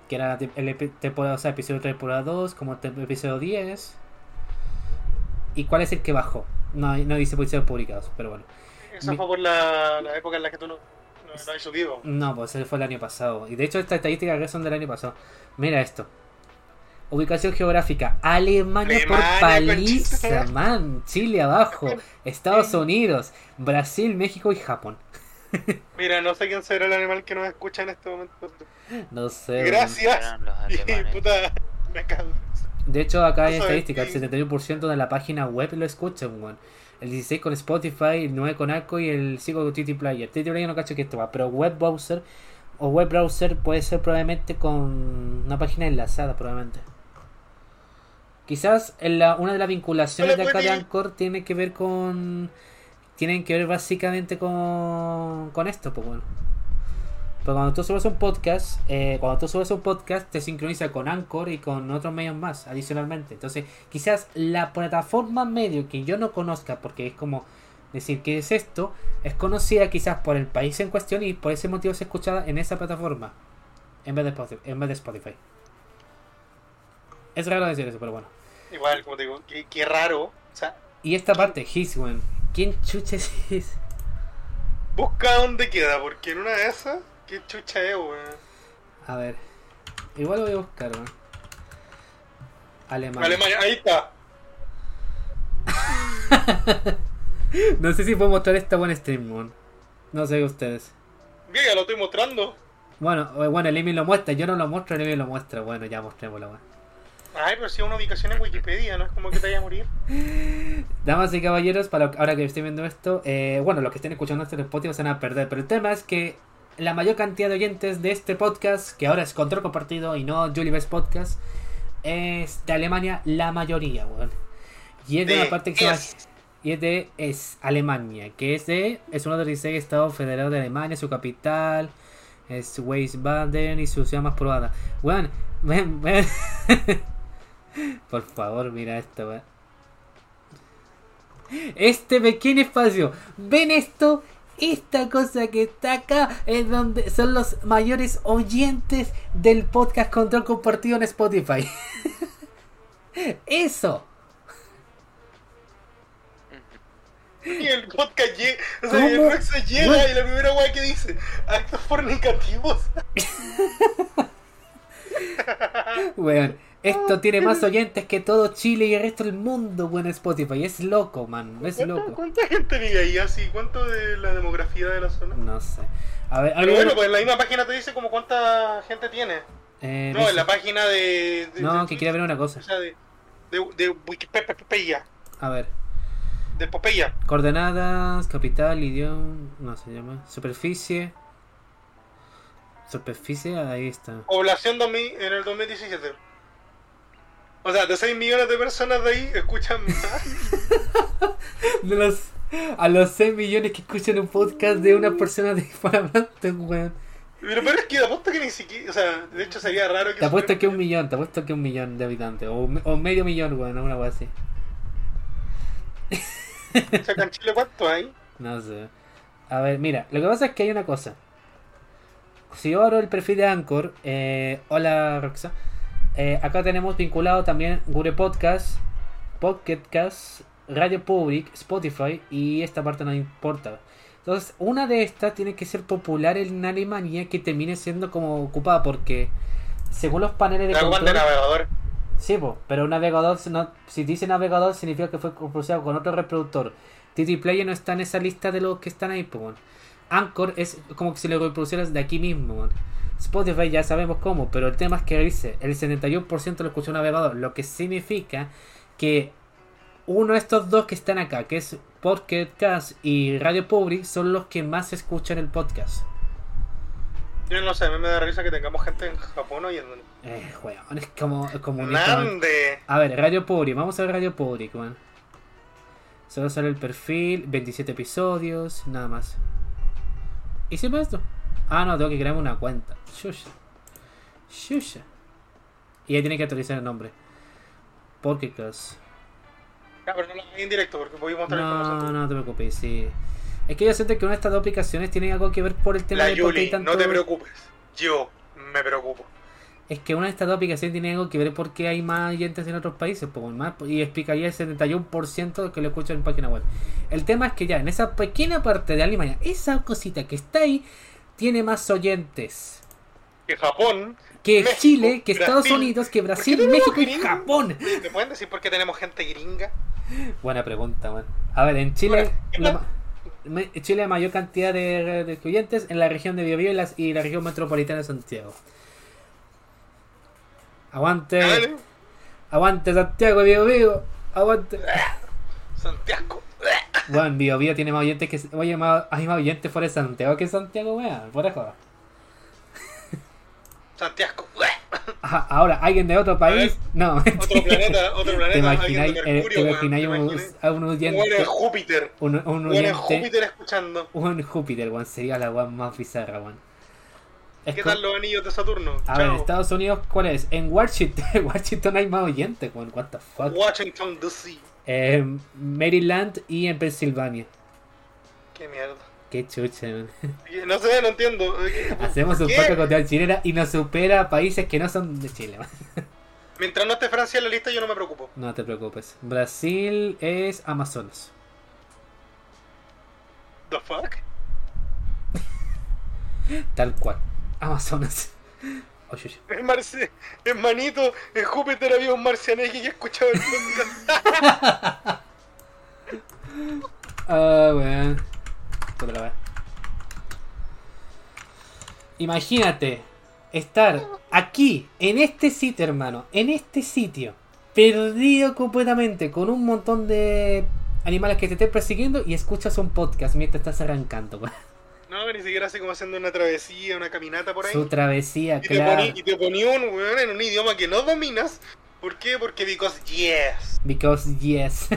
Que era el temporada, o sea, episodio 3, temporada 2, como te- episodio 10. ¿Y cuál es el que bajó? No, no dice episodios publicados, pero bueno. Esa Mi- fue por la, la época en la que tú no, no, no has subido. No, pues ese fue el año pasado. Y de hecho estas estadísticas son del año pasado. Mira esto. Ubicación geográfica. Alemania, por paliza, man. Chile abajo. Estados Unidos. Brasil, México y Japón. [LAUGHS] Mira, no sé quién será el animal que nos escucha en este momento. No sé. Gracias. Los [LAUGHS] puta, me cago. De hecho, acá hay qué- el 71% de la página web lo escuchan, weón. El 16 con Spotify, el 9 con Arco y el 5 con TT Player. TT Player no cacho que esto va, pero web browser o web browser puede ser probablemente con una página enlazada, probablemente. Quizás en la, una de las vinculaciones de acá de. Anchor tiene que ver con. Tienen que ver básicamente con, con esto, pues bueno. Pero cuando tú subes un podcast, eh, cuando tú subes un podcast, te sincroniza con Anchor y con otros medios más, adicionalmente. Entonces, quizás la plataforma medio que yo no conozca, porque es como decir qué es esto, es conocida quizás por el país en cuestión y por ese motivo es escuchada en esa plataforma, en vez de Spotify. En vez de Spotify. Es raro decir eso, pero bueno. Igual, como te digo, qué, qué raro. O sea, Y esta parte, His, weón. ¿Quién chucha es His? busca dónde queda, porque en una de esas, qué chucha es, weón. A ver. Igual lo voy a buscar, weón. Alemania. Alemania, ahí está. [LAUGHS] No sé si puedo mostrar esta buena stream, weón. No sé ustedes. Bien, ya lo estoy mostrando. Bueno, eh, bueno, el Emi lo muestra, yo no lo muestro, el Emi lo muestra. Bueno, ya mostrémoslo, weón. Ay, pero si una ubicación en Wikipedia, no es como que te vaya a morir. Damas y caballeros, para ahora que estoy viendo esto, eh, bueno, los que estén escuchando en Spotify se van a perder, pero el tema es que la mayor cantidad de oyentes de este podcast, que ahora es Control Compartido y no Julie Best Podcast, es de Alemania la mayoría, weón. Y es de, una parte que se es. Y es de es Alemania, que es de es uno de los 16 estados federados de Alemania, su capital es Wiesbaden y su ciudad más poblada. Weón, ven, ven. [LAUGHS] [LAUGHS] Por favor, mira esto, weón. Este pequeño espacio, ¿ven esto? Esta cosa que está acá es donde son los mayores oyentes del podcast Control Compartido en Spotify. [LAUGHS] Eso. Y el podcast llega, o sea, el Roxo llega What? y la primera weá que dice, actos fornicativos. [LAUGHS] Weón, esto tiene más oyentes que todo Chile y el resto del mundo, weón, en Spotify. Es loco, man, es ¿Cuánta, loco. cuánta gente vive ahí así? ¿Cuánto de la demografía de la zona? No sé. A ver, Pero bueno, pues en la misma página te dice como cuánta gente tiene. eh, No, dice- en la página de... de- no, de- que quiere ver una cosa. O sea, de, de, de Wikipedia. A ver, De Popeya. coordenadas, capital, idioma, no se llama, superficie. Superficie, ahí está. Población 2000 en el 2017. O sea, de 6 millones de personas de ahí escuchan [LAUGHS] más. De los, a los 6 millones que escuchan un podcast de una persona de [LAUGHS] hispanohablantes, weón. Pero, pero es que te apuesto que ni siquiera. O sea, de hecho sería raro que. Te apuesto que un millón, te apuesto que un millón de habitantes. O, o medio millón, weón, una cosa así. O sea, acá en Chile, ¿cuánto hay? No sé. A ver, mira, lo que pasa es que hay una cosa. Si yo abro el perfil de Anchor, eh, hola Roxa, eh, acá tenemos vinculado también Google Podcast, Pocket Cast, Radio Public, Spotify y esta parte no importa. Entonces, una de estas tiene que ser popular en Alemania que termine siendo como ocupada porque según los paneles de de control... navegador. Sí, po, pero un navegador, si no- si dice navegador, significa que fue producido con otro reproductor. TT Player no está en esa lista de los que están ahí, po. Anchor es como que si lo reproducieras de aquí mismo. Spotify ya sabemos cómo, pero el tema es que dice el 71% lo escuchó un navegador, lo que significa que uno de estos dos que están acá, que es Podcast y Radio Public, son los que más escuchan el podcast. Yo no sé, a mí me da risa que tengamos gente en Japón oyéndolo. Eh, weón, es como, es como ¡Nande! A ver, Radio Public, vamos a ver Radio Public, man. Solo sale el perfil, 27 episodios, nada más. ¿Y siempre esto? Ah, no, tengo que crearme una cuenta. Shusha. Shusha. Y ahí tiene que actualizar el nombre. Podcast. Ya, pero no lo hagas en directo porque voy a mostrar No, no te preocupes, sí. Es que yo siento que una de estas dos aplicaciones tiene algo que ver por el tema La de por qué hay Yuli, tanto... no te preocupes. Yo me preocupo. Es que una de estas dos aplicaciones tiene algo que ver por qué hay más oyentes en otros países, pues, más, y explicaría el 71% que lo escuchan en página web. El tema es que ya en esa pequeña parte de Alemania, esa cosita que está ahí, tiene más oyentes Que Japón. que México, Chile, que Estados Brasil. Unidos, que ¿Por qué Brasil, México y? Japón. ¿Me pueden decir por qué tenemos gente gringa? Buena pregunta, man. A ver, en Chile, Bueno, ¿qué la Chile mayor cantidad de, de oyentes en la región de Biobío y, y la región metropolitana de Santiago. Aguante. Dale. Aguante Santiago, Vivo. Aguante. Santiago. Bueno, Vivo Vivo tiene más oyentes que. Oye, más, hay más oyentes fuera de Santiago que Santiago, weón. Por eso. Santiago. Ajá, ahora, alguien de otro país. No, Otro planeta, otro [LAUGHS] planeta. ¿Te imagináis, de eh, Mercurio, te weón, imagináis ¿te un, a un oyente. weón en Júpiter. Un, un Un weón en oyente. Júpiter escuchando. Un Júpiter, weón. Sería la weón más bizarra, weón. ¿Qué tal los anillos de Saturno? A ver, Chao. Estados Unidos, ¿cuál es? En Washington, [LAUGHS] Washington hay más oyentes, weón. What the fuck. Washington DC. Eh, Maryland y en Pensilvania. Qué mierda. Qué chucha, weón. No sé, no entiendo. Hacemos un poco contra chilena y nos supera a países que no son de Chile, weón. Mientras no esté Francia en la lista, yo no me preocupo. No te preocupes. Brasil es Amazonas. ¿The fuck? Tal cual. Amazonas. En, Marci- en Manito, en Júpiter había un marcianeque que escuchaba el podcast. [LAUGHS] Ah, weón. Otra vez. Imagínate estar aquí, en este sitio, hermano, en este sitio, perdido completamente, con un montón de animales que te estén persiguiendo y escuchas un podcast mientras estás arrancando, weón. No, ni siquiera así como haciendo una travesía, una caminata por ahí. Su travesía, Y te, claro. poní, y te ponía un weón en un idioma que no dominas. ¿Por qué? Porque because yes. Because yes.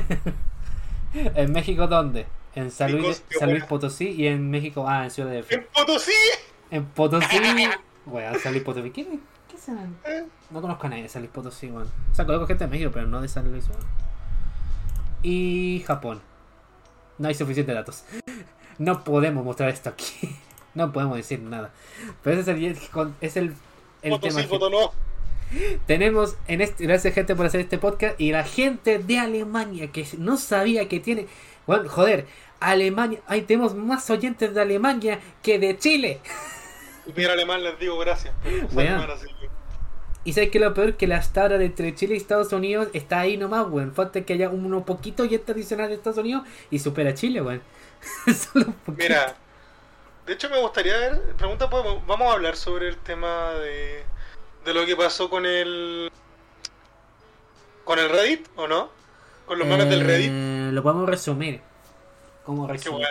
[LAUGHS] ¿En México dónde? En San Luis, San Luis. Potosí y en México, ah, en Ciudad de En Potosí. En Potosí. [LAUGHS] Weón, San Luis Potosí. ¿Qué, qué es San- No conozco a nadie de San Luis Potosí, weón. O sea, conozco gente de México, pero no de San Luis, weón. Y Japón. No hay suficientes datos. [LAUGHS] No podemos mostrar esto aquí. [LAUGHS] No podemos decir nada. Pero ese es el, es el, el Potosí, tema. que- Potonó. tenemos en este, gracias gente por hacer este podcast y la gente de Alemania que no sabía que tiene, bueno, joder, Alemania, ahí tenemos más oyentes de Alemania que de Chile. Si pudiera alemán les digo gracias. pero no sé Weón. alemán, así que- Y sabes que lo peor que la tabla de entre Chile y Estados Unidos está ahí nomás, weón. Falta que haya uno poquito oyente adicional de Estados Unidos y supera a Chile, weón. [LAUGHS] Solo un poquito. Mira, de hecho me gustaría ver, pregunta, podemos- vamos a hablar sobre el tema de, de lo que pasó con el con el Reddit, ¿o no? Con los memes del Reddit. Eh, Lo podemos resumir. ¿Cómo resumir?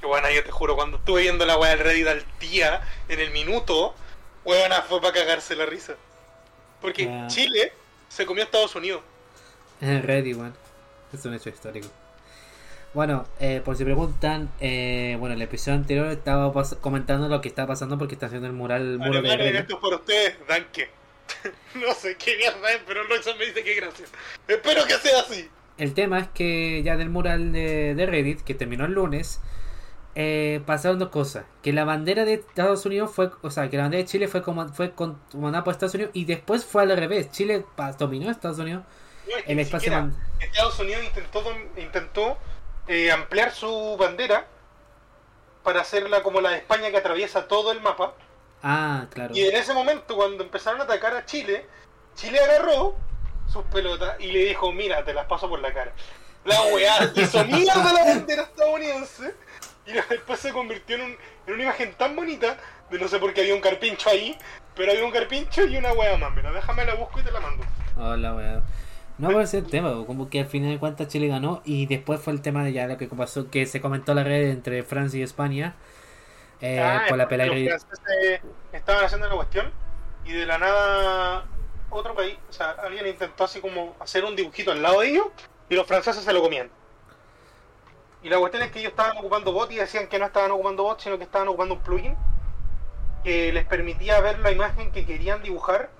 qué buena, yo te juro, cuando estuve viendo la weá del Reddit al día, en el minuto, weona, fue para cagarse la risa. Porque. Chile se comió a Estados Unidos. [LAUGHS] Ready, weón. Es un hecho histórico. Bueno, eh, por si preguntan, eh, bueno, el episodio anterior estaba comentando lo que está pasando porque está haciendo el mural, el muro de Alemania, Reddit. esto es para ustedes, danke. [LAUGHS] no sé qué mierda es, pero Roxanne me dice que gracias. Espero que sea así. El tema es que ya del mural de, de Reddit, que terminó el lunes, eh, pasaron dos cosas. Que la bandera de Estados Unidos fue, o sea, que la bandera de Chile fue, como, fue con- comandada por Estados Unidos y después fue al revés. Chile dominó a Estados Unidos. No, es que El espacio siquiera Estados Unidos intentó, intentó eh, ampliar su bandera para hacerla como la de España que atraviesa todo el mapa. Ah, claro. Y en ese momento, cuando empezaron a atacar a Chile, Chile agarró sus pelotas y le dijo, mira, te las paso por la cara. La weá hizo mierda la bandera estadounidense y después se convirtió en, un- en una imagen tan bonita de no sé por qué había un carpincho ahí, pero había un carpincho y una weá más. Mira, déjame la busco y te la mando. Hola, weón. No puede ser el tema, como que al final de cuentas Chile ganó y después fue el tema de ya lo que pasó, que se comentó la red entre Francia y España eh, Ah, por la pelea los franceses estaban haciendo la cuestión y de la nada otro país, o sea, alguien intentó así como hacer un dibujito al lado de ellos y los franceses se lo comían. Y la cuestión es que ellos estaban ocupando bots y decían que no estaban ocupando bots, sino que estaban ocupando un plugin que les permitía ver la imagen que querían dibujar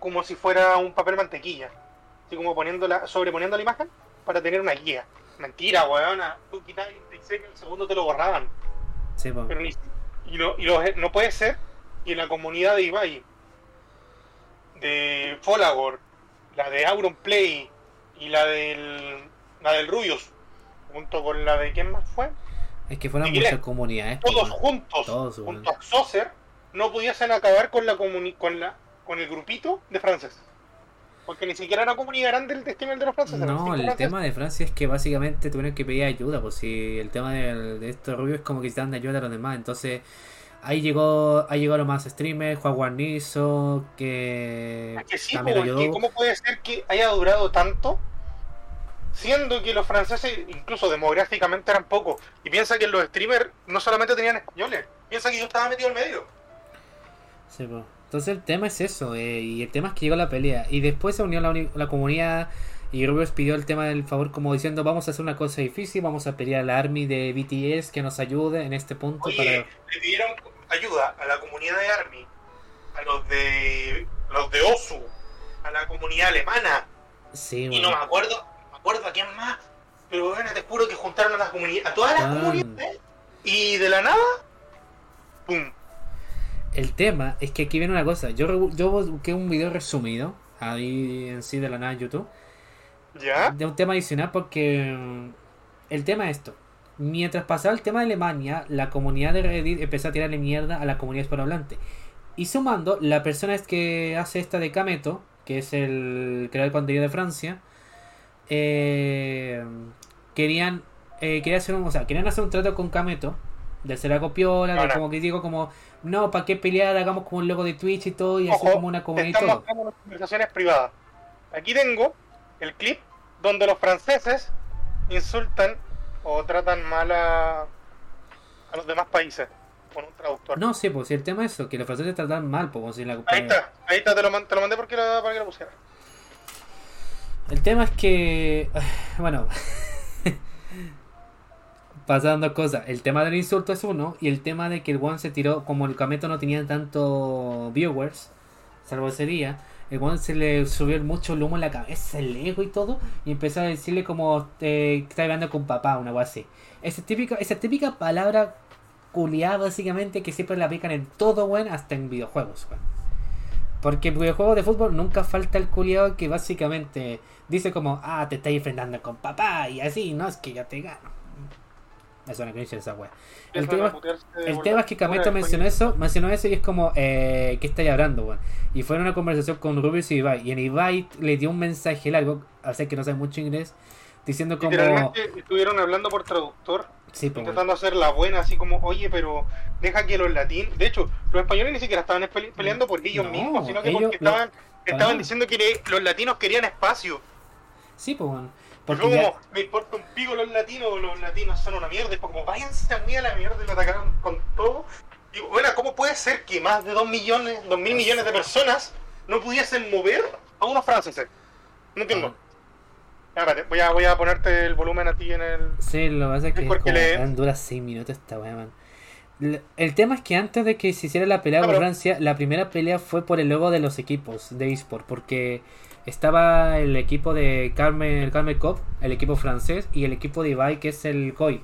como si fuera un papel mantequilla. Así como poniéndola, sobreponiendo la imagen para tener una guía. Mentira, weona. Tú quitabas el en el segundo te lo borraban. Sí. Pero ni- y no, y los- no puede ser que en la comunidad de Ibai, de Folagor, la de Auronplay y la del la del Rubius, junto con la de quién más fue, Es que fueron muchas comunidades. todos weón. juntos, Todos, junto a Saucer, no pudiesen acabar con la comuni con la con el grupito de franceses. Porque ni siquiera era comunidad grande el destino de los franceses. No, el franceses. tema de Francia es que básicamente tuvieron que pedir ayuda, pues si el tema del- de, estos rubios es como que se dan ayuda a los demás, entonces Ahí llegó, ahí llegaron más streamers, Juan Guarnizo, que, Es que sí, también porque ayudó. ¿cómo puede ser que haya durado tanto? Siendo que los franceses, incluso demográficamente, eran pocos. Y piensa que los streamers no solamente tenían españoles. Piensa que yo estaba metido al medio. Sí, po. Entonces el tema es eso, eh, y el tema es que llegó la pelea. Y después se unió la, uni- la comunidad y Rubius pidió el tema del favor como diciendo vamos a hacer una cosa difícil, vamos a pedir a la army de BTS que nos ayude en este punto Oye, para... le pidieron ayuda a la comunidad de Army, a los de los de OSU, a la comunidad alemana. Sí, Y bueno. no me acuerdo, acuerdo a quién más. Pero bueno, te juro que juntaron a las a todas las Ah. comunidades. Y de la nada, ¡pum! El tema es que aquí viene una cosa. Yo, yo busqué un video resumido, ahí en sí de la nada en YouTube, ¿Ya? de un tema adicional porque mm, el tema es esto. Mientras pasaba el tema de Alemania, la comunidad de Reddit empezó a tirarle mierda a la comunidad hispanohablante. Y sumando, la persona es que hace esta de Kameto, que es el creador de contenido de Francia, eh, querían, eh, quería hacer un, o sea, querían hacer un trato con Kameto, de hacer algo piola, de como que digo como, no, ¿para qué pelear? Hagamos como un logo de Twitch y todo, y hacer Ojo, como una comunidad y todo. las conversaciones privadas. Aquí tengo el clip donde los franceses insultan o tratan mal a, a los demás países con un traductor. No, sí, pues si el tema es eso, que los franceses tratan mal, pues si la Ahí está, ahí está, te lo, te lo mandé porque la, para que lo pusiera. El tema es que. [SIGHS] Bueno. [LAUGHS] Pasaron dos cosas. El tema del insulto es uno. Y el tema de que el one se tiró. Como el Kameto no tenía tanto viewers. Salvo ese día. El one se le subió mucho el humo en la cabeza, el ego y todo. Y empezó a decirle como. Eh, está hablando con papá, una cosa así. Esa típica, esa típica palabra culiada, básicamente. Que siempre la aplican en todo, weón. Hasta en videojuegos. Porque en videojuegos de fútbol nunca falta el culiado que básicamente dice como, ah, te estás enfrentando con papá y así, no es que yo te gano. Es una cringe esa wea. El tema, el es que Bueno, mencionó eso, mencionó eso y es como, eh, ¿qué estáis hablando, weón? Y fue en una conversación con Rubius y Ibai. Y en Ibai le dio un mensaje largo, así que no sabe mucho inglés, diciendo como, estuvieron hablando por traductor, sí, pues, intentando hacer la buena, así como, oye, pero deja que los latinos. De hecho, los españoles ni siquiera estaban pele- peleando por ellos No, mismos, sino que ellos- porque estaban, para estaban diciendo que los latinos querían espacio. sí, pues. Y Porque fue ya- como, me importa un pico los latinos, los latinos son una mierda. Y como, váyanse muy a la mierda y lo atacaron con todo. Y bueno, ¿cómo puede ser que más de 2 millones, 2 mil millones de personas no pudiesen mover a unos franceses? No entiendo. Espérate, voy a, voy a ponerte el volumen a ti en el... Sí, lo que pasa es que es como, le- dura 6 minutos esta weá, man. El tema es que antes de que se hiciera la pelea Ah, con pero- Francia, la primera pelea fue por el logo de los equipos de eSport, porque estaba el equipo de Carmen, el Carmen Cop, el equipo francés, y el equipo de Ibai, que es el COI.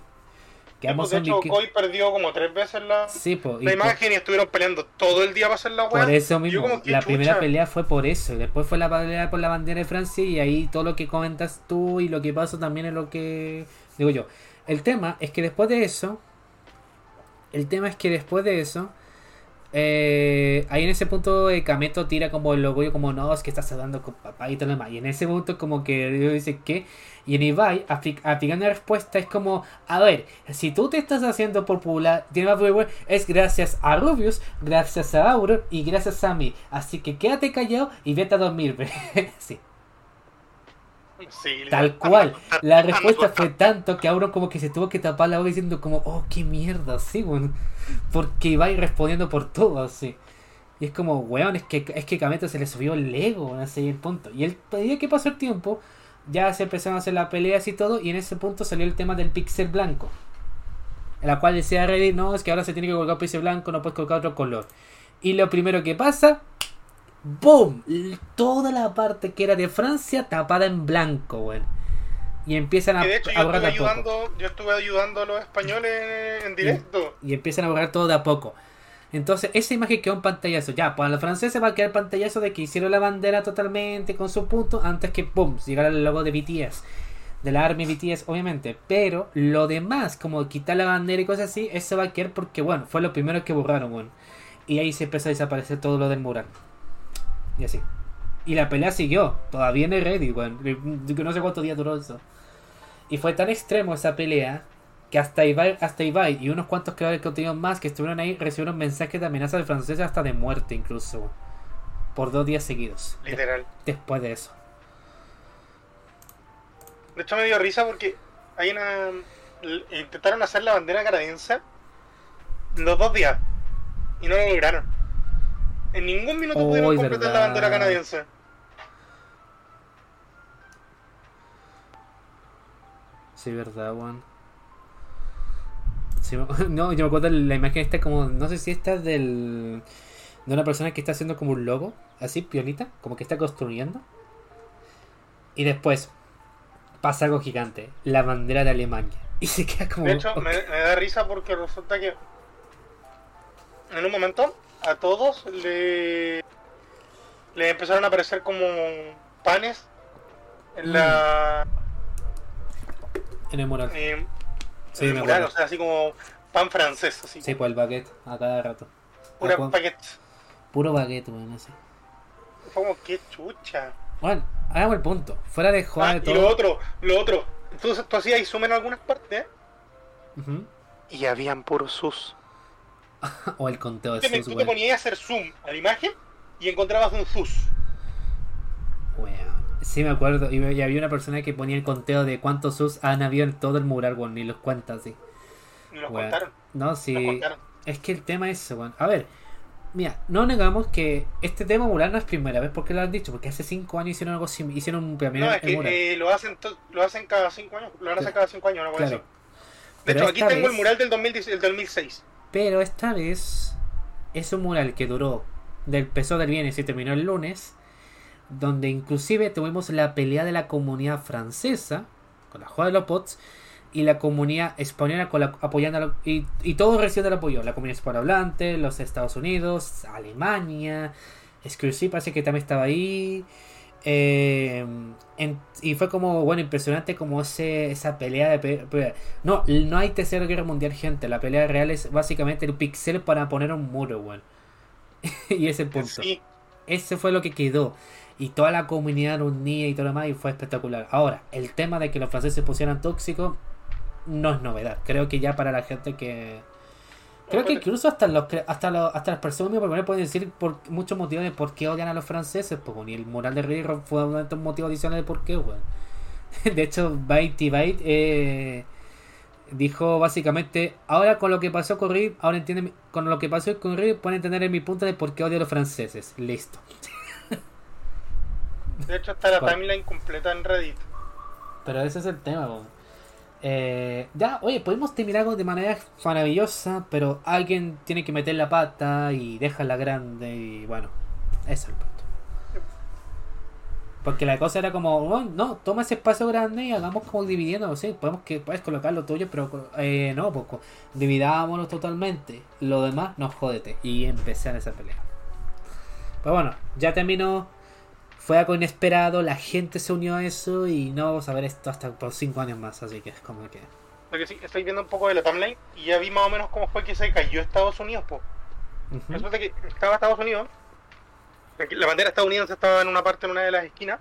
Que de hecho, perdió como tres veces la, Sí, po, y la por- imagen y estuvieron peleando todo el día para hacer la por weá. eso Yo mismo, como la chucha. primera pelea fue por eso, y después fue la pelea por la bandera de Francia, y ahí todo lo que comentas tú y lo que pasó también es lo que digo yo. El tema es que después de eso, el tema es que después de eso, eh, ahí en ese punto eh, Kameto tira como el orgullo, como no, es que estás hablando con papá y todo lo demás. Y en ese punto, como que Dios dice que, y en Ibai, apli- aplicando la respuesta, es como: A ver, si tú te estás haciendo popular, tiene más viewer, es gracias a Rubius, gracias a Auro y gracias a mí. Así que quédate callado y vete a dormir. [LAUGHS] sí. Sí, Tal cual. La respuesta fue tanto que Auron como que se tuvo que tapar la boca diciendo como, oh, qué mierda, sí, weón. Porque iba a ir respondiendo por todo, así. Y es como, weón, es que, es que Kameto se le subió el ego, así el punto. Y el día que pasó el tiempo, ya se empezaron a hacer las peleas y todo, y en ese punto salió el tema del pixel blanco. En la cual decía Reddit, no, es que ahora se tiene que colocar pixel blanco, no puedes colocar otro color. Y lo primero que pasa, ¡Boom! Toda la parte que era de Francia tapada en blanco, weón. Y empiezan a, Que de hecho a yo borrar de a poco. yo estuve ayudando a los españoles en, directo. Y empiezan a borrar todo de a poco. Entonces, esa imagen quedó en pantallazo. Ya, para los franceses va a quedar pantallazo de que hicieron la bandera totalmente con su punto antes que, ¡pum!, llegara el logo de BTS. De la Army BTS, obviamente. Pero lo demás, como quitar la bandera y cosas así, eso va a quedar porque, bueno, fue lo primero que borraron, weón. Y ahí se empezó a desaparecer todo lo del mural. Y así. Y la pelea siguió. Todavía en el Reddit, weón. Yo No sé cuántos días duró eso. Y fue tan extremo esa pelea que hasta Ibai, hasta Ibai y unos cuantos creadores de contenido más que estuvieron ahí recibieron mensajes de amenaza de franceses hasta de muerte incluso. Por dos días seguidos. de- Literal. después de eso. De hecho me dio risa porque hay una... Intentaron hacer la bandera canadiense los dos días y no lo lograron. En ningún minuto Oh, pudieron completar la bandera canadiense. Sí, verdad, Juan. Sí, [LAUGHS] no, yo me acuerdo de la imagen esta como, no sé si esta es del... De una persona que está haciendo como un logo, así, piolita, como que está construyendo. Y después pasa algo gigante, la bandera de Alemania. [LAUGHS] Y se queda como... De hecho, me da risa porque resulta que en un momento a todos le, le empezaron a aparecer como panes en la En el mural. Sí, en el me mural, acuerdo. o sea, así como pan francés, así Sí, pues el baguette, a cada rato. pura Ah, paquete. Puro baguette, bueno, así. Como que chucha. Bueno, hagamos el punto. Fuera de joder Ah, de y todo. lo otro, lo otro. Entonces tú hacías zoom en algunas partes Ujú. y habían puros sus. [LAUGHS] O el conteo de sus, tú te ponías a hacer zoom a la imagen y encontrabas un sus. Weón. Sí, me acuerdo. Y, y había una persona que ponía el conteo de cuántos sus han habido en todo el mural, weón. Ni los cuenta así. Y los Weón. contaron. No, sí. contaron. Es que el tema es weón. A ver. Mira, no negamos que este tema mural no es primera vez porque lo han dicho. Porque hace cinco años hicieron algo Hicieron un primer No, es el mural. que eh, lo, hacen lo hacen cada 5 años. Lo van a hacer cada 5 años, cosa Claro. De Pero hecho, aquí tengo el mural del, 2010 del 2006. Pero esta vez es un mural que duró del empezó del viernes y terminó el lunes, donde inclusive tuvimos la pelea de la comunidad francesa con la Juega de los Pots y la comunidad española con la- apoyando y, y todos recibiendo el apoyo, la comunidad hispanohablante, los Estados Unidos, Alemania, Exclusive parece que también estaba ahí. Eh, en- y fue como, bueno, impresionante como ese, esa pelea de... no, no hay tercera guerra mundial, gente. La pelea real es básicamente el pixel para poner un muro, weón. [LAUGHS] y ese punto. Sí, Ese fue lo que quedó. Y toda la comunidad unida y todo lo demás y fue espectacular. Ahora, el tema de que los franceses pusieran tóxico no es novedad. Creo que ya para la gente que... Creo que incluso hasta los hasta los, hasta las personas primero pueden decir por muchos motivos de por qué odian a los franceses, pues y el mural de Reddit fue uno de estos motivos adicionales de por qué, weón. [LAUGHS] De hecho, Byte Byte eh, dijo básicamente, ahora con lo que pasó con Reddit, ahora entienden, con lo que pasó con Reddit pueden entender en mi punto de por qué odio a los franceses. Listo. de hecho está la timeline completa en Reddit. Pero ese es el tema, weón. Eh, ya, oye, podemos terminar de manera maravillosa, pero alguien tiene que meter la pata y dejarla grande y bueno, eso es el punto. Porque la cosa era como, bueno, no, toma ese espacio grande y hagamos como dividiendo, sí, podemos que puedes colocar lo tuyo, pero eh, no, poco, dividámonos totalmente, lo demás no jódete y empecé en esa pelea. Pero bueno, ya terminó, fue algo inesperado, la gente se unió a eso y no vamos a ver esto hasta por 5 años más, así que es como que... Porque sí, estoy viendo un poco de la timeline y ya vi más o menos cómo fue que se cayó Estados Unidos, po. Ujú. Resulta que estaba Estados Unidos, la bandera estadounidense estaba en una parte, en una de las esquinas,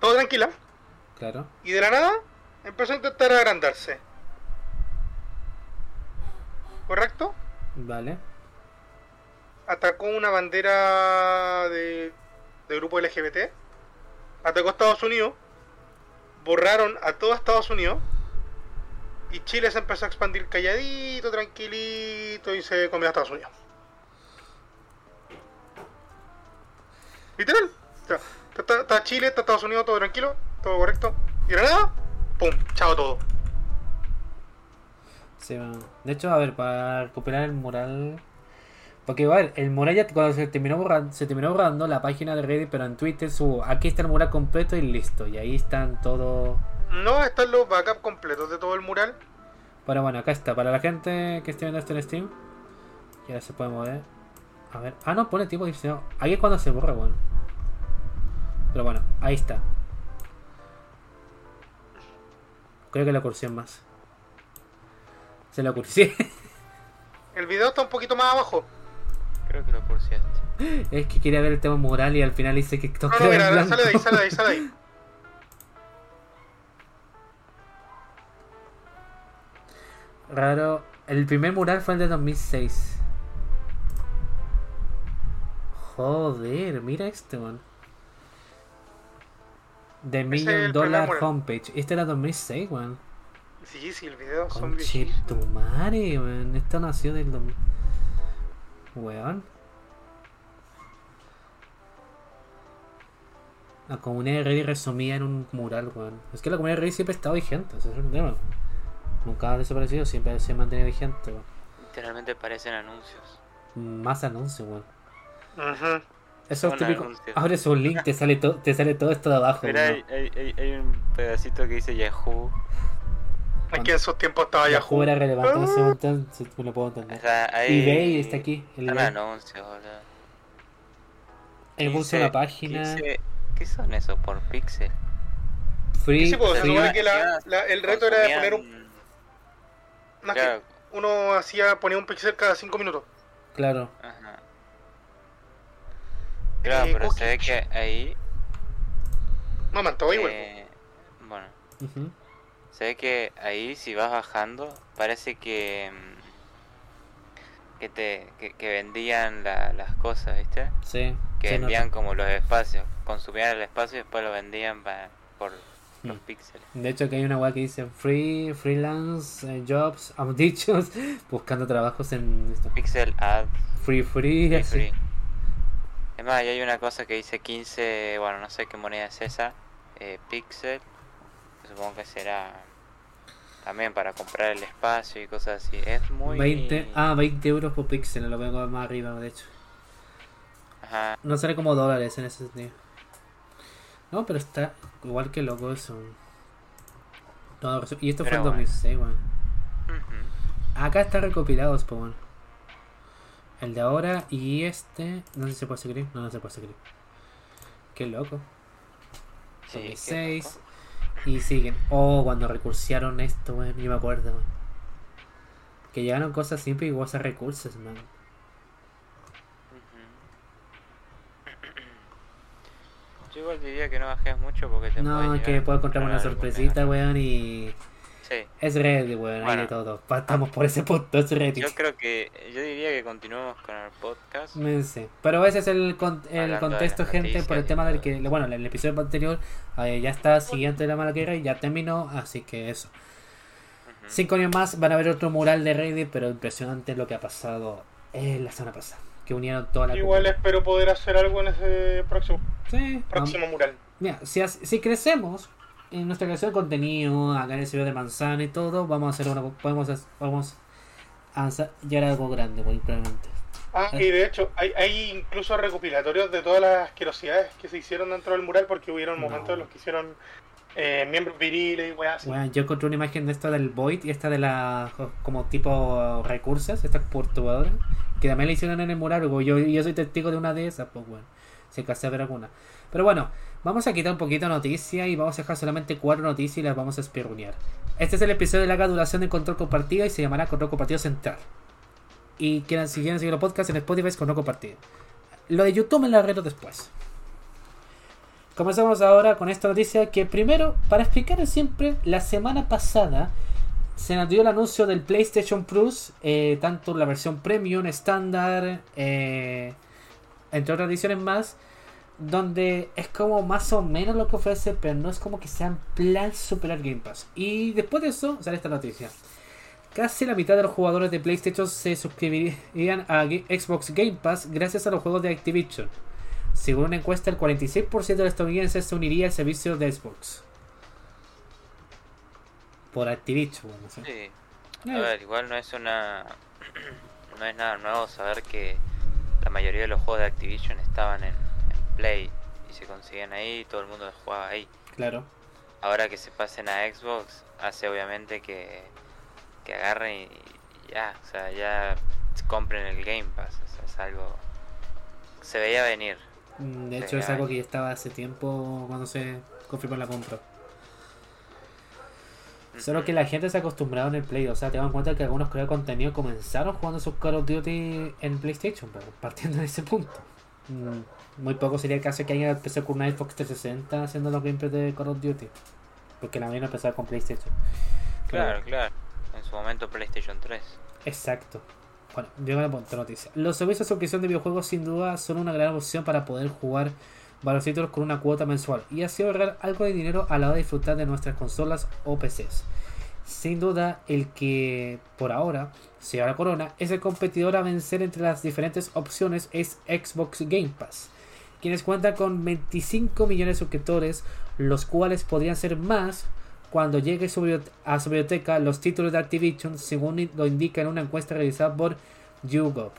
todo tranquila, Claro. y de la nada empezó a intentar agrandarse. ¿Correcto? Vale. Atacó una bandera de, de grupo LGBT, atacó a Estados Unidos, borraron a todo Estados Unidos, y Chile se empezó a expandir calladito, tranquilito, y se comió a Estados Unidos. Literal. Está, Chile, está Estados Unidos, todo tranquilo, todo correcto. Y de nada, ¡pum! Chao todo. De hecho, a ver, para recuperar el mural. Porque, ver, el mural ya cuando se terminó borrando, se terminó borrando la página de Reddit, pero en Twitter su aquí está el mural completo y listo. Y ahí están todos. No están los backups completos de todo el mural. Pero bueno, acá está. Para la gente que esté viendo esto en Steam, ya se puede mover. A ver. Ah, no, pone tipo de diseño. Ahí es cuando se borra, bueno. Pero bueno, ahí está. Creo que la cursión más. Se la cursión. [LAUGHS] El video está un poquito más abajo. Creo que lo pulseaste. Es que quería ver el tema moral y al final dice que todo No, no, mira, blanco. sale de ahí, sale de ahí, sale de ahí. Raro. El primer mural fue el de 2006. Joder, mira este, man. The Million Dollar. Homepage. Este era 2006, weón. Sí, sí, el video son viejitos. Conchetumare, weón. Esto nació del 2000. Weón. La comunidad de Reddit resumida en un mural, weón. Es que la comunidad de Reddit siempre ha estado vigente, ese es el tema. Nunca ha desaparecido, siempre se ha mantenido vigente, weón. Literalmente parecen anuncios. Más anuncios, weón. Ujú. Eso es típico. Abres un link, te sale, to- te sale todo esto de abajo. Mira, hay- hay un pedacito que dice Yahoo. Es que en esos tiempos estaba Yahoo Yahoo. era relevante en ese Ah. momento, si me lo puedo O entender. sea, hay... eBay está aquí, el eBay. anuncios, boludo. Él puso una página. dice- ¿Qué son esos por pixel? Free, Sí, pues, se free- supone que la- la- el reto era de poner un. Consumían- más que Claro, uno hacía, ponía un pixel cada 5 minutos. Claro. ajá. Claro, Eh, pero se ve que ahí... No, man, todo igual. eh, bueno, Ujú. se ve que ahí si vas bajando parece que... mm, Que te que, que vendían la- las cosas, ¿viste? Sí. Que vendían como los espacios. Consumían el espacio y después lo vendían pa- por los Mm. píxeles. De hecho, que hay una weá que dice free, freelance, eh, jobs, [LAUGHS] dichos, buscando trabajos en esto. Pixel ad Free, free, free, así. free. Es más, y hay una cosa que dice 15, bueno, no sé qué moneda es esa, eh, pixel. Supongo que será también para comprar el espacio y cosas así. Es muy... 20, ah, 20 euros por píxel, lo veo más arriba, de hecho. Ajá. No sale como dólares en ese sentido. No, pero está igual que loco eso. No, y esto fue en bueno. 2006, weón. Ujú. Acá está recopilados, pues bueno. El de ahora y este. No sé si se puede seguir. No, no se puede seguir. Qué loco. Sí, qué 2006. loco. Y siguen. Oh, cuando recursearon esto, weón. Yo me acuerdo, weón. Que llegaron cosas simples y cosas recursos, man. Yo igual diría que no bajes mucho porque te No, que puedo encontrar una sorpresita, weón. Y. Sí. Es Reddit, weón. Hay Bueno. de todo. Estamos por ese punto. Es Reddit. Yo creo que, yo diría que continuemos con el podcast. Sé. Pero ese es el, con- el contexto, gente, por el tema del que, bueno, el episodio anterior eh, ya está siguiente de la mala guerra y ya terminó, así que eso. Cinco años más van a ver otro mural de Reddit, pero impresionante lo que ha pasado eh, la semana pasada, que unieron toda la Igual comunidad. espero poder hacer algo en ese próximo, Sí, vamos- próximo mural. Mira, si, si crecemos en nuestra creación de contenido, acá en el servidor de manzana y todo, vamos a hacer una, podemos, hacer- llegar a algo grande, muy probablemente. Ah, y de hecho, hay, hay incluso recopilatorios de todas las asquerosidades que se hicieron dentro del mural porque hubieron No. momentos en los que hicieron eh, miembros viriles y weas así. Bueno, yo encontré una imagen de esta del Void y esta de la como tipo recursos, esta portuadora, que también la hicieron en el mural, porque yo, yo soy testigo de una de esas, pues bueno, si alcancé a ver alguna. Pero bueno, vamos a quitar un poquito de noticia y vamos a dejar solamente cuatro noticias y las vamos a espirrunear. Este es el episodio de larga duración de Control Compartido y se llamará Control Compartido Central. Y quieran, si quieren seguir los podcasts en Spotify es Control Compartido. Lo de YouTube me lo arreglo después. Comenzamos ahora con esta noticia que primero, para explicar siempre, la semana pasada se nos dio el anuncio del PlayStation Plus, eh, tanto la versión Premium, estándar, eh, entre otras ediciones más, donde es como más o menos lo que ofrece, pero no es como que sea en plan superar Game Pass. Y después de eso sale esta noticia. Casi la mitad de los jugadores de PlayStation se suscribirían a Xbox Game Pass gracias a los juegos de Activision. Según una encuesta, el 46% de los estadounidenses se uniría al servicio de Xbox. Por Activision, sí. Sí. Eh, A ver, igual no es una. [CLEARS THROAT] no es nada nuevo saber que la mayoría de los juegos de Activision estaban en Play y se consiguen ahí y todo el mundo jugaba ahí. Claro. Ahora que se pasen a Xbox, hace obviamente que, que agarren y, y ya, o sea, ya compren el Game Pass. O sea, es algo. Se veía venir. Mm, De hecho, es algo que ya estaba hace tiempo cuando se confirmó la compra. Solo que la gente se ha acostumbrado en el Play. O sea, te dan cuenta que algunos creadores de contenido comenzaron jugando sus Call of Duty en PlayStation, pero partiendo de ese punto. Mm, Muy poco sería el caso que alguien empezó con una Xbox 360 haciendo los gameplays de Call of Duty. Porque la mayoría empezó con PlayStation. Claro, claro. En su momento PlayStation 3. Exacto. Bueno, yo me punto noticia. Los servicios de suscripción de videojuegos sin duda son una gran opción para poder jugar varios títulos con una cuota mensual y así ahorrar algo de dinero a la hora de disfrutar de nuestras consolas o PCs. Sin duda, el que por ahora sea la corona es el competidor a vencer entre las diferentes opciones es Xbox Game Pass, quienes cuentan con 25 millones de suscriptores, los cuales podrían ser más cuando llegue a su biblioteca los títulos de Activision, según lo indica en una encuesta realizada por YouGov.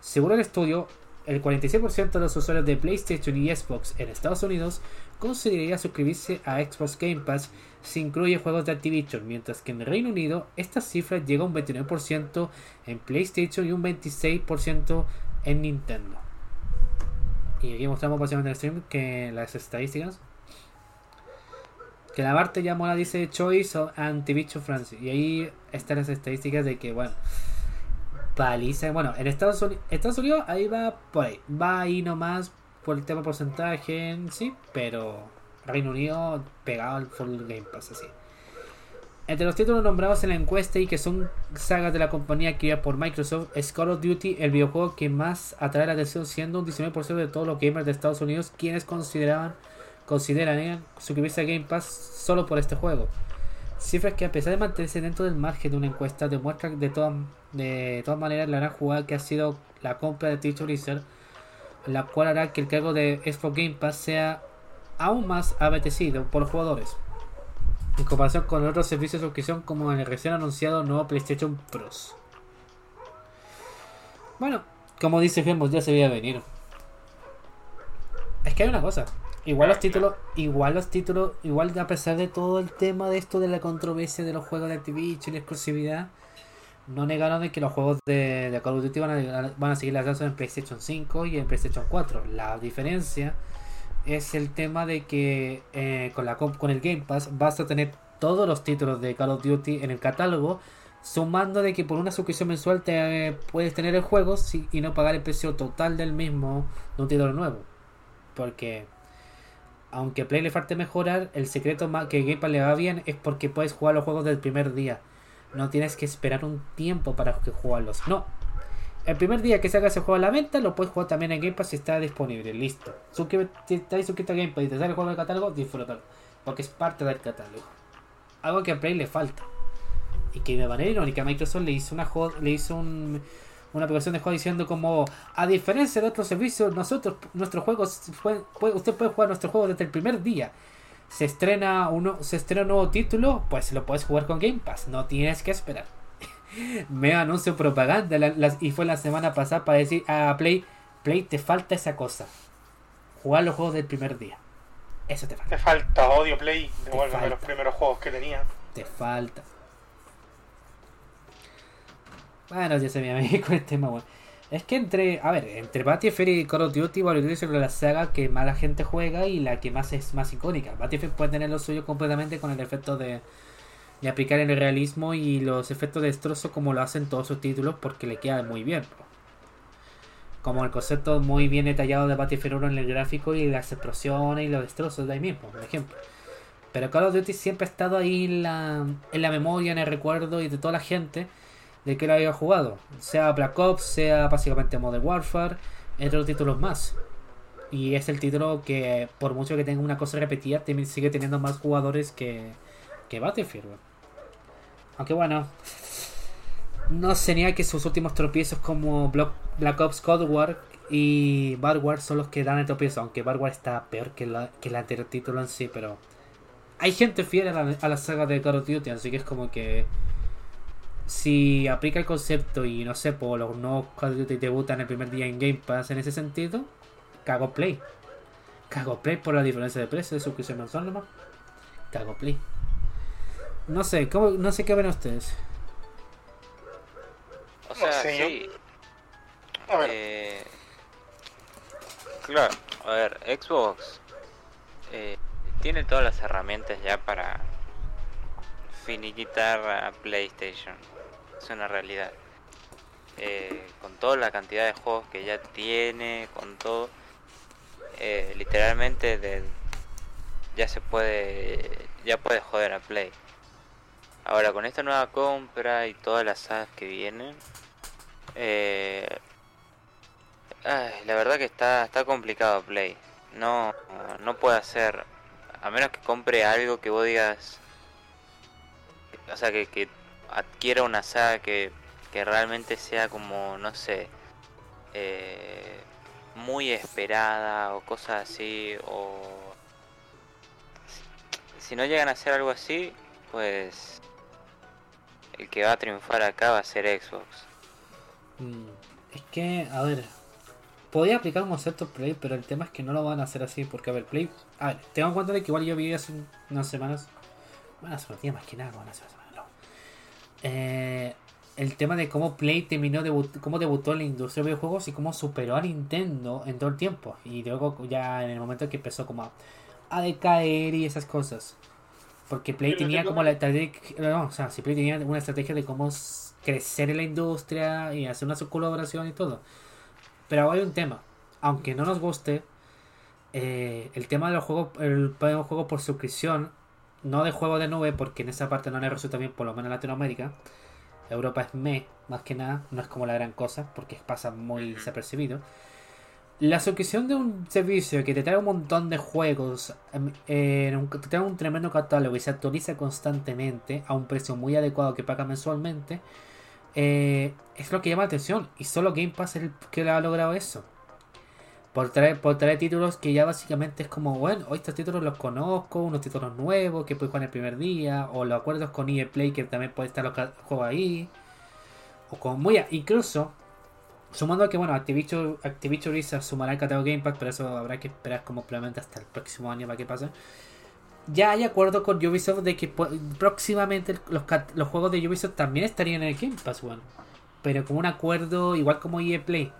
Según el estudio, el 46% de los usuarios de PlayStation y Xbox en Estados Unidos consideraría suscribirse a Xbox Game Pass si incluye juegos de Activision, mientras que en Reino Unido esta cifra llega a un 29% en PlayStation y un 26% en Nintendo. Y aquí mostramos básicamente en el stream que las estadísticas. Que la parte ya mola dice Choice o Activision France. Y ahí están las estadísticas de que, bueno, paliza. Bueno, en Estados Unidos, Estados Unidos ahí va por ahí. Va ahí nomás por el tema porcentaje, sí, pero Reino Unido pegado al full Game Pass así. Entre los títulos nombrados en la encuesta y que son sagas de la compañía creada por Microsoft, es Call of Duty el videojuego que más atrae la atención, siendo un 19% de todos los gamers de Estados Unidos quienes consideraban consideran eh, suscribirse a Game Pass solo por este juego. Cifras que a pesar de mantenerse dentro del margen de una encuesta demuestran de todas de todas maneras la gran jugada que ha sido la compra de Twitch Blizzard, la cual hará que el cargo de Xbox Game Pass sea aún más apetecido por los jugadores en comparación con otros servicios de suscripción como el recién anunciado nuevo PlayStation Pros. Bueno, como dice Gemos, ya se veía venir. Es que hay una cosa. Igual los títulos, igual los títulos, igual a pesar de todo el tema de esto de la controversia de los juegos de Activision y la exclusividad, no negaron de que los juegos de, Call of Duty van a, van a seguir las en PlayStation 5 y en PlayStation 4. La diferencia es el tema de que eh, con, la, con el Game Pass vas a tener todos los títulos de Call of Duty en el catálogo, sumando de que por una suscripción mensual te eh, puedes tener el juego y no pagar el precio total del mismo de un título nuevo. Porque aunque Play le falte mejorar, el secreto más que Game Pass le va bien es porque puedes jugar los juegos del primer día. No tienes que esperar un tiempo para jugarlos. No, el primer día que salga ese juego a la venta, lo puedes jugar también en Game Pass si está disponible. Listo. Suscríbete, si estás suscrito a Game Pass y te sale el juego del catálogo, disfrútalo. Porque es parte del catálogo. Algo que a Play le falta. Y que de manera irónica Microsoft le hizo una le hizo un, una aplicación de juego diciendo como a diferencia de otros servicios, nosotros, nuestros juegos, usted puede jugar nuestro juego desde el primer día. Se estrena uno, se estrena un nuevo título, pues lo puedes jugar con Game Pass, no tienes que esperar me anuncio propaganda y fue la semana pasada para decir a Play, Play te falta esa cosa. Jugar los juegos del primer día. Eso te falta. Te falta odio Play, devuélveme los primeros juegos que tenía. Te falta. Bueno, ya se me [LAUGHS] con el tema, bueno. Es que entre, a ver, entre Battlefield y Call of Duty, bueno, es la saga que más la gente juega y la que más es más icónica. Battlefield puede tener lo suyo completamente con el efecto de, y aplicar el realismo y los efectos de destrozo como lo hacen todos sus títulos porque le queda muy bien. Como el concepto muy bien detallado de Battlefield 1 en el gráfico y las explosiones y los destrozos de ahí mismo, por ejemplo. Pero Call of Duty siempre ha estado ahí en la, en la memoria, en el recuerdo y de toda la gente de que lo había jugado. Sea Black Ops, sea básicamente Modern Warfare, entre otros títulos más. Y es el título que, por mucho que tenga una cosa repetida, sigue teniendo más jugadores que, que Battlefield. Aunque bueno, no sería que sus últimos tropiezos como Black Ops Cold War y Bad War son los que dan el tropiezo, aunque Bad War está peor que, la, que el anterior título en sí, pero hay gente fiel a la, saga de Call of Duty, así que es como que si aplica el concepto y no sé, por los nuevos Call of Duty debutan el primer día en Game Pass en ese sentido, cago play. Cago play por la diferencia de precio de suscripción mensual nomás. Cago play. No sé, ¿cómo, no sé qué ven ustedes. O sea, sí. A ver. Eh, claro, a ver, Xbox eh, tiene todas las herramientas ya para finiquitar a PlayStation. Es una realidad. Eh, con toda la cantidad de juegos que ya tiene, con todo, literalmente de, ya se puede, ya puede joder a Play. Ahora, con esta nueva compra y todas las sagas que vienen, eh, la verdad que está, está complicado Play. No, no puede hacer, a menos que compre algo que vos digas, o sea, que, que adquiera una saga que, que realmente sea como, no sé, eh, muy esperada o cosas así, o si no llegan a hacer algo así, pues el que va a triunfar acá va a ser Xbox. Mm, Es que, a ver, podía aplicar un concepto Play, pero el tema es que no lo van a hacer así, porque a ver, Play, a ver, tengo en cuenta de que igual yo vi hace un- unas semanas, bueno, hace unos días más que nada, bueno, hace unas semanas, no. Eh, el tema de cómo Play terminó, debut, cómo debutó en la industria de videojuegos y cómo superó a Nintendo en todo el tiempo. Y luego ya en el momento que empezó como a decaer y esas cosas. Porque Play tenía tengo. como la estrategia, no, o sea, si Play tenía una estrategia de cómo crecer en la industria y hacer una colaboración y todo. Pero ahora hay un tema, aunque no nos guste, eh, el tema de los juegos, el, el juego por suscripción, no de juego de nube, porque en esa parte no le resulta bien, por lo menos en Latinoamérica. Europa es me, más que nada, no es como la gran cosa, porque pasa muy desapercibido. La suscripción de un servicio que te trae un montón de juegos, eh, te trae un tremendo catálogo y se actualiza constantemente a un precio muy adecuado que paga mensualmente, eh, es lo que llama la atención. Y solo Game Pass es el que ha logrado eso. Por traer, por traer títulos que ya básicamente es como, bueno, hoy estos títulos los conozco, unos títulos nuevos que puedes jugar el primer día, o los acuerdos con EA Play que también puede estar los juegos ahí, o con muy a- incluso sumando que bueno, Activision, Activision Blizzard sumará el catálogo Game Pass, pero eso habrá que esperar como probablemente hasta el próximo año para que pase. Ya hay acuerdo con Ubisoft de que próximamente los, los juegos de Ubisoft también estarían en el Game Pass, bueno. Pero con un acuerdo igual como EA Play.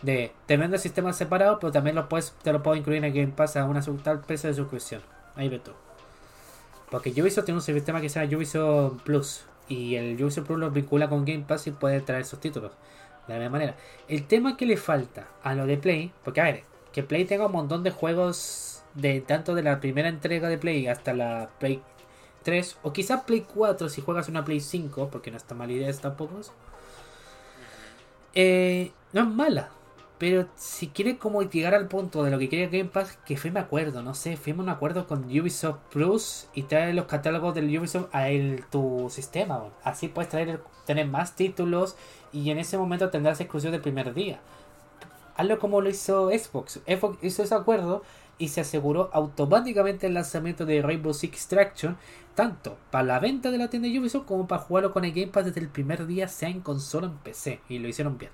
De te vendo sistemas separados, pero también lo puedes, te lo puedo incluir en el Game Pass a una tal precio de suscripción. Ahí ve tú. Porque Ubisoft tiene un sistema que se llama Ubisoft Plus. Y el Ubisoft Plus lo vincula con Game Pass y puede traer sus títulos. De la misma manera. El tema que le falta a lo de Play, porque a ver, que Play tenga un montón de juegos de tanto de la primera entrega de Play hasta la Play 3, o quizás Play 4 si juegas una Play 5, porque no está mal idea tampoco. Eh, no es mala, pero si quiere como llegar al punto de lo que quiere Game Pass, que firme acuerdo, no sé, firme un acuerdo con Ubisoft Plus y trae los catálogos del Ubisoft a tu sistema. Así puedes traer, tener más títulos y en ese momento tendrás exclusión del primer día. Hazlo como lo hizo Xbox. Xbox hizo ese acuerdo y se aseguró automáticamente el lanzamiento de Rainbow Six Extraction, tanto para la venta de la tienda de Ubisoft como para jugarlo con el Game Pass desde el primer día, sea en consola o en PC. Y lo hicieron bien.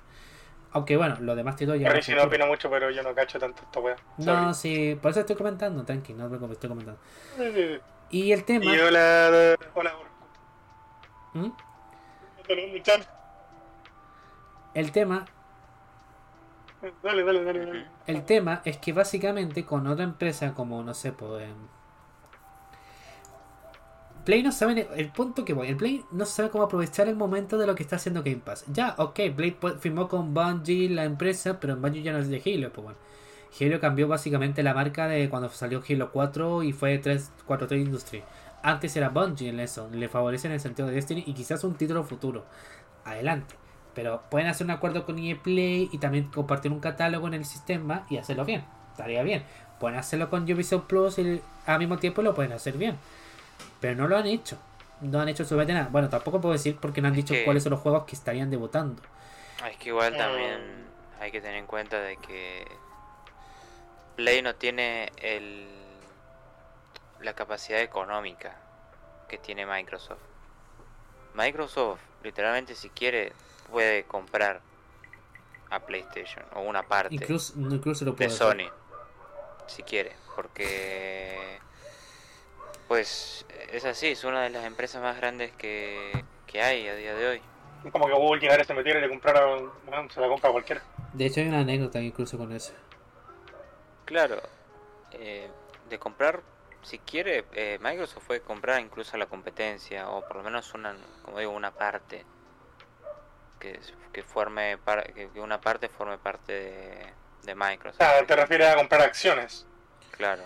Aunque bueno, los demás títulos ya... Sí no opina mucho, pero yo no cacho tanto esta wea. No, sí, por eso estoy comentando, tranqui, no te estoy comentando. Y el tema... Y hola, hola, ¿Mm? El tema Dale, dale, dale. dale. El tema es que básicamente con otra empresa como, no sé, pues... Play no sabe, el punto que voy, el Play no sabe cómo aprovechar el momento de lo que está haciendo Game Pass. Ya, ok, Play firmó con Bungie la empresa, pero Bungie ya no es de Halo, pues bueno. Halo cambió básicamente la marca de cuando salió Halo 4 y fue 343 Industry. Antes era Bungie en eso, le favorece en el sentido de Destiny y quizás un título futuro. Adelante. Pero pueden hacer un acuerdo con EA Play y también compartir un catálogo en el sistema y hacerlo bien. Estaría bien. Pueden hacerlo con Ubisoft Plus y al mismo tiempo lo pueden hacer bien. Pero no lo han hecho. No han hecho absolutamente nada. Bueno, tampoco puedo decir porque no han Es dicho que- cuáles son los juegos que estarían debutando. Es que igual Mm. también hay que tener en cuenta de que Play no tiene el la capacidad económica que tiene Microsoft. Microsoft, literalmente, si quiere, puede comprar a PlayStation o una parte Incluso, incluso lo de puedo hacer. Sony, si quiere, porque pues es así, es una de las empresas más grandes que, que hay a día de hoy. Como que Google llegara y se metiera y le comprara, bueno, se la compra a cualquiera. De hecho hay una anécdota incluso con eso. Claro, eh, de comprar, si quiere, eh, Microsoft puede comprar incluso la competencia, o por lo menos una, como digo, una parte, que, que forme, par- que, una parte forme parte de, de Microsoft. sea, te refieres a comprar acciones. Claro,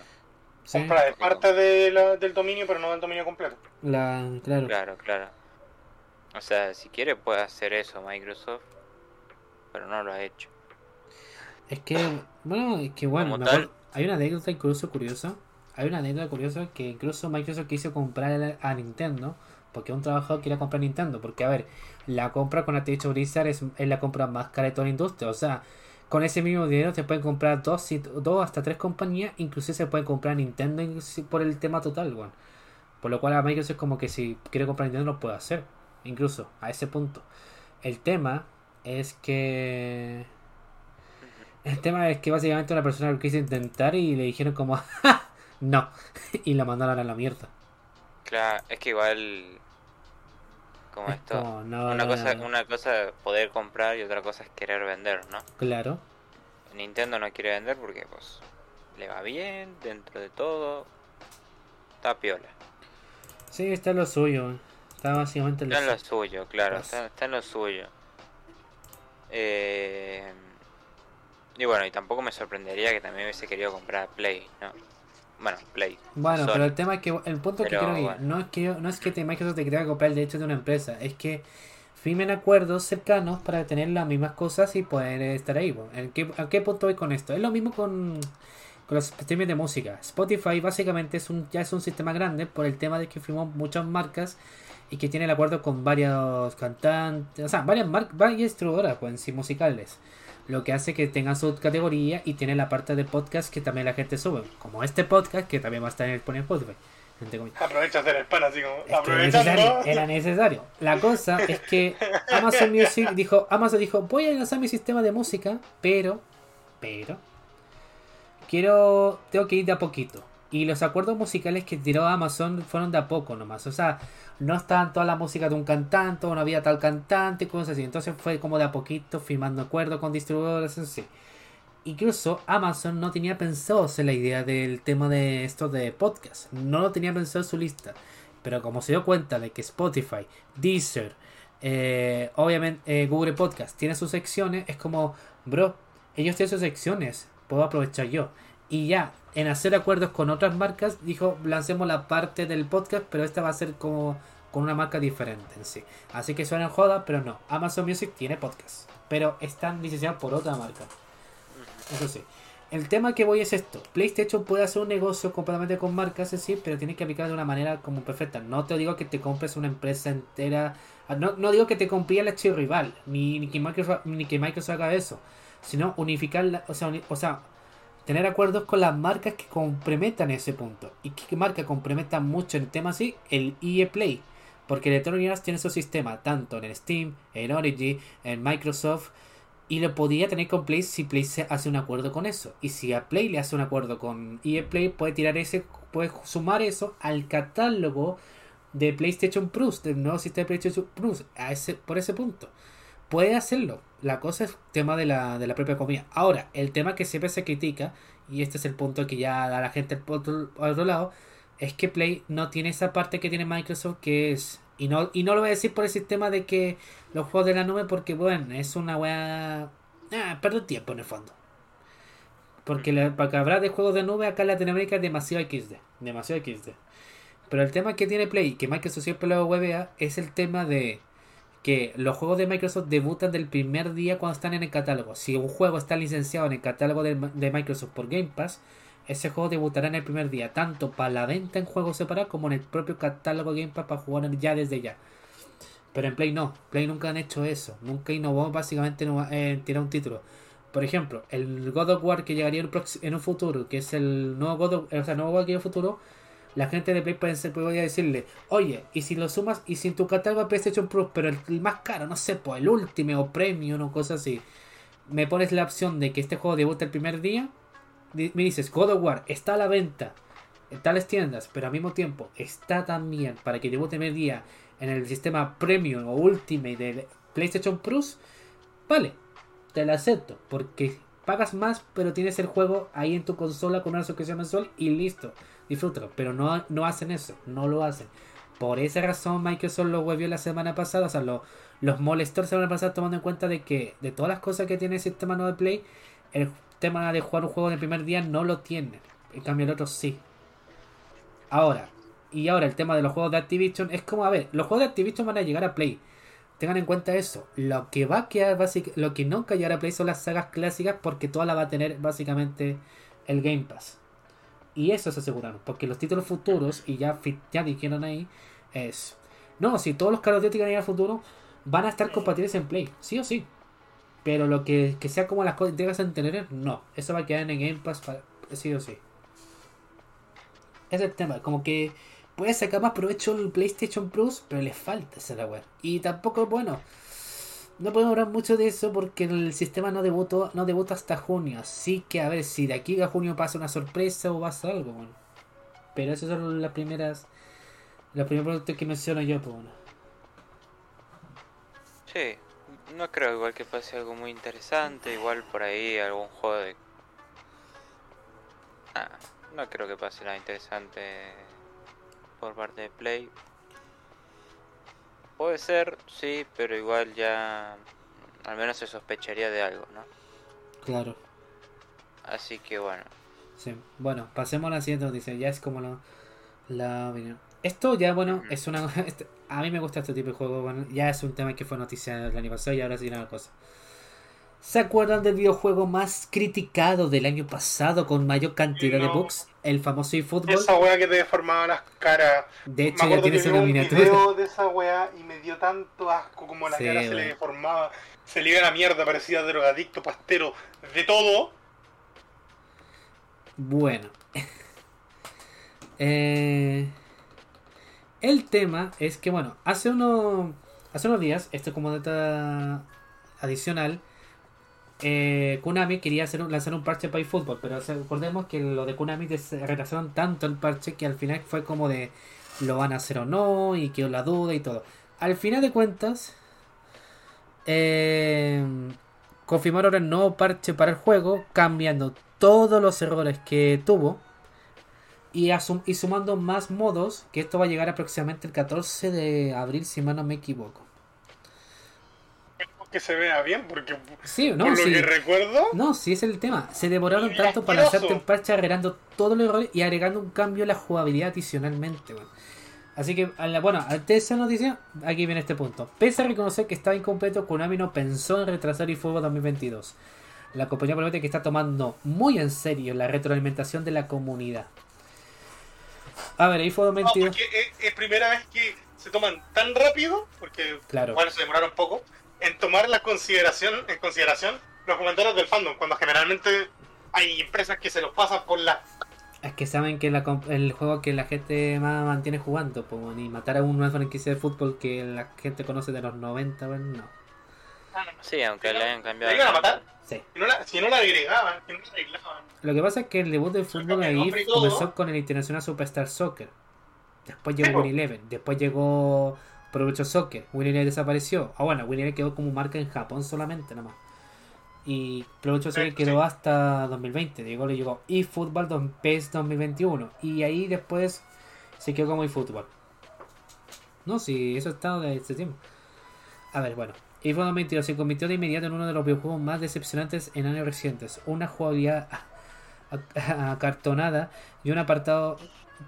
Sí. Compra de parte de la- del dominio, pero no del dominio completo. La, claro. Claro, claro. O sea, si quiere puede hacer eso Microsoft, pero no lo ha hecho. Es que, bueno, es que bueno, me acuerdo- hay una anécdota incluso curiosa. Hay una anécdota curiosa que incluso Microsoft quiso comprar a Nintendo porque un trabajador quería comprar Nintendo. Porque, a ver, la compra con Activision Blizzard es, es la compra más cara de toda la industria. O sea, con ese mismo dinero se pueden comprar dos, dos hasta tres compañías. Inclusive se pueden comprar Nintendo por el tema total, weón. Por lo cual a Microsoft es como que si quiere comprar Nintendo lo puede hacer. Incluso a ese punto. El tema es que... El tema es que básicamente una persona lo quiso intentar y le dijeron como [LAUGHS] "Ja, no [LAUGHS] y la mandaron a la mierda. Claro, es que igual como Es esto, como, no, una no, cosa, no. una cosa es poder comprar y otra cosa es querer vender, ¿no? Claro. Nintendo no quiere vender porque pues le va bien dentro de todo. Está piola. Sí, está en lo suyo. Está básicamente en lo Está en lo suyo. suyo, claro, Pues. está, está en lo suyo. Eh, y bueno, y tampoco me sorprendería que también hubiese querido comprar Play, ¿no? Bueno, Play. Bueno, Sony. pero el tema es que el punto que quiero ir bueno. no es que yo- no es que te- Microsoft te quiera comprar el derecho de una empresa, es que firmen acuerdos cercanos para tener las mismas cosas y poder estar ahí. ¿En qué, ¿A qué punto voy con esto? Es lo mismo con, con los streamers de música. Spotify básicamente es un, ya es un sistema grande por el tema de que firmó muchas marcas y que tiene el acuerdo con varios cantantes, o sea, varias marcas, varias distribuidoras pues, musicales. Lo que hace que tengan su categoría y tiene la parte de podcast que también la gente sube. Como este podcast que también va a estar en el pone Spotify. Aprovecha hacer el pan así como. Es necesario, era necesario. La cosa [LAUGHS] es que Amazon Music dijo, Amazon dijo, voy a lanzar mi sistema de música, pero, pero, quiero, tengo que ir de a poquito. Y los acuerdos musicales que tiró Amazon fueron de a poco nomás. O sea, no estaban toda la música de un cantante, no había tal cantante, cosas así. Entonces fue como de a poquito, firmando acuerdos con distribuidores, así. Incluso Amazon no tenía pensado hacer la idea del tema de esto de podcast. No lo tenía pensado en su lista. Pero como se dio cuenta de que Spotify, Deezer, eh, obviamente eh, Google Podcast tiene sus secciones, es como, bro, ellos tienen sus secciones, puedo aprovechar yo. Y ya, en hacer acuerdos con otras marcas, dijo, lancemos la parte del podcast, pero esta va a ser como con una marca diferente en sí. Así que suena joda, pero no. Amazon Music tiene podcast, pero están licenciados por otra marca. Eso sí. El tema que voy es esto. PlayStation puede hacer un negocio completamente con marcas, sí, pero tiene que aplicar de una manera como perfecta. No te digo que te compres una empresa entera. ah, No, no digo que te compres la rival, ni, ni, que Microsoft, ni que Microsoft haga eso. Sino unificar, la- o, sea, uni- o sea, tener acuerdos con las marcas que comprometan ese punto. ¿Y qué marca comprometa mucho en el tema así? El EA Play. Porque Electronic Arts tiene su sistema tanto en Steam, en Origin, en Microsoft. Y lo podría tener con Play si Play se hace un acuerdo con eso. Y si a Play le hace un acuerdo con EA Play, puede tirar ese, puede sumar eso al catálogo de PlayStation Plus, del nuevo sistema de PlayStation Plus, a ese, por ese punto. Puede hacerlo. La cosa es tema de la, de la propia compañía. Ahora, el tema que siempre se critica, y este es el punto que ya da la gente por otro, por otro lado, es que Play no tiene esa parte que tiene Microsoft que es... Y no, y no lo voy a decir por el sistema de que los juegos de la nube, porque bueno, es una weá... Ah, perder tiempo en el fondo. Porque la, para que habrá de juegos de nube acá en Latinoamérica es demasiado XD. Demasiado XD. Pero el tema que tiene Play, que Microsoft siempre lo huevea, es el tema de que los juegos de Microsoft debutan del primer día cuando están en el catálogo. Si un juego está licenciado en el catálogo de, Microsoft por Game Pass, ese juego debutará en el primer día, tanto para la venta en juegos separados como en el propio catálogo Game Pass para jugar ya desde ya. Pero en Play no, Play nunca han hecho eso, nunca innovó básicamente en eh, tirar un título. Por ejemplo, el God of War que llegaría en un, futuro, que es el nuevo God of, o sea, nuevo God que en un futuro, la gente de Play podría decirle, oye, y si lo sumas, y si en tu catálogo de PlayStation Plus, pero el, más caro, no sé, pues el último o Premium o cosas así, me pones la opción de que este juego debuta el primer día, me dices, God of War está a la venta en tales tiendas, pero al mismo tiempo está también para que debute el primer día en el sistema Premium o Ultimate de PlayStation Plus, vale, te la acepto, porque pagas más, pero tienes el juego ahí en tu consola con una suscripción mensual y listo, disfrútalo. Pero no, no hacen eso, no lo hacen. Por esa razón Microsoft lo volvió la semana pasada, o sea, lo- los molestó la semana pasada tomando en cuenta de que de todas las cosas que tiene el sistema nuevo de Play, el tema de jugar un juego en el primer día no lo tiene. En cambio el otro sí. Ahora, y ahora el tema de los juegos de Activision es como, a ver, los juegos de Activision van a llegar a Play. Tengan en cuenta eso. Lo que va a quedar, básic- lo que nunca llegará a Play son las sagas clásicas porque todas las va a tener básicamente el Game Pass. Y eso se aseguraron, porque los títulos futuros, y ya, ya dijeron ahí, es... No, si todos los Call of Duty que van a ir al futuro van a estar compatibles en Play, sí o sí. Pero lo que, que sea como las co- entregas anteriores, no. Eso va a quedar en el Game Pass para, sí o sí. Ese es el tema, como que puede sacar más provecho el PlayStation Plus, pero le falta esa la web. Y tampoco, bueno, no podemos hablar mucho de eso porque el sistema no debutó, no debuta hasta junio. Así que a ver si de aquí a junio pasa una sorpresa o pasa algo. Pero esas son las primeras, los primeros productos que menciono yo, pues bueno. Sí, no creo igual que pase algo muy interesante, igual por ahí algún juego de... Ah, no creo que pase nada interesante por parte de Play. Puede ser, sí, pero igual ya al menos se sospecharía de algo, ¿no? Claro. Así que bueno, Sí. Bueno, pasemos a la siguiente noticia. Ya es como la, la opinión. Esto ya, bueno, Ujú. es una... [LAUGHS] este- a mí me gusta este tipo de juego. Bueno, ya es un tema que fue noticia el año pasado y ahora sí una cosa. ¿Se acuerdan del videojuego más criticado del año pasado con mayor cantidad de bugs? El famoso eFootball. Esa wea que te deformaba las caras. De Me hecho, ya acuerdo tienes una un miniatura. video de esa wea y me dio tanto asco como la Sí, cara se le deformaba. Se le iba a la mierda, parecía drogadicto, pastero, de todo. Bueno. [LAUGHS] Eh, el tema es que, bueno, hace, uno, hace unos días, esto como data adicional, eh, Konami quería hacer un- lanzar un parche para eFootball, pero recordemos que lo de Konami des- retrasaron tanto el parche que al final fue como de lo van a hacer o no y quedó la duda y todo. Al final de cuentas, eh, confirmaron el nuevo parche para el juego, cambiando todos los errores que tuvo y sumando más modos, que esto va a llegar aproximadamente el 14 de abril, si mal no me equivoco. Que se vea bien, porque Sí, por no, lo sí. que recuerdo, No, sí es el tema. Se demoraron tanto para hacerte el parche agregando todos los errores y agregando un cambio en la jugabilidad adicionalmente. weón. Así que, a bueno, ante esa noticia, aquí viene este punto. Pese a reconocer que estaba incompleto, Konami no pensó en retrasar eFootball 2022. La compañía promete que está tomando muy en serio la retroalimentación de la comunidad. A ver, eFootball no, 2022. porque es, es primera vez que se toman tan rápido, porque Claro. bueno, se demoraron poco, en tomar la consideración, en consideración los comentarios del fandom, cuando generalmente hay empresas que se los pasan por la... Es que saben que la el juego que la gente más mantiene jugando, pues, y matar a una franquicia de fútbol que la gente conoce de los 90, weón, no. sí, aunque le hayan cambiado... ¿Le iban a matar? Sí. Si no la, si no la agregaban, si no la arreglaban. Lo que pasa es que el debut del fútbol ahí comenzó con el International Superstar Soccer. Después llegó. Win Eleven. Después llegó Provecho Soccer. Win Eleven desapareció. Ah, bueno, Win Eleven quedó como marca en Japón solamente, nomás. Y Provecho Soccer quedó hasta 2020. Llegó, le llegó eFootball don- PES 2021. Y ahí después se quedó como eFootball. No, sí, eso está de ese tiempo. A ver, bueno. eFootball 2022 se convirtió de inmediato en uno de los videojuegos más decepcionantes en años recientes. Una jugabilidad [LAUGHS] acartonada y un apartado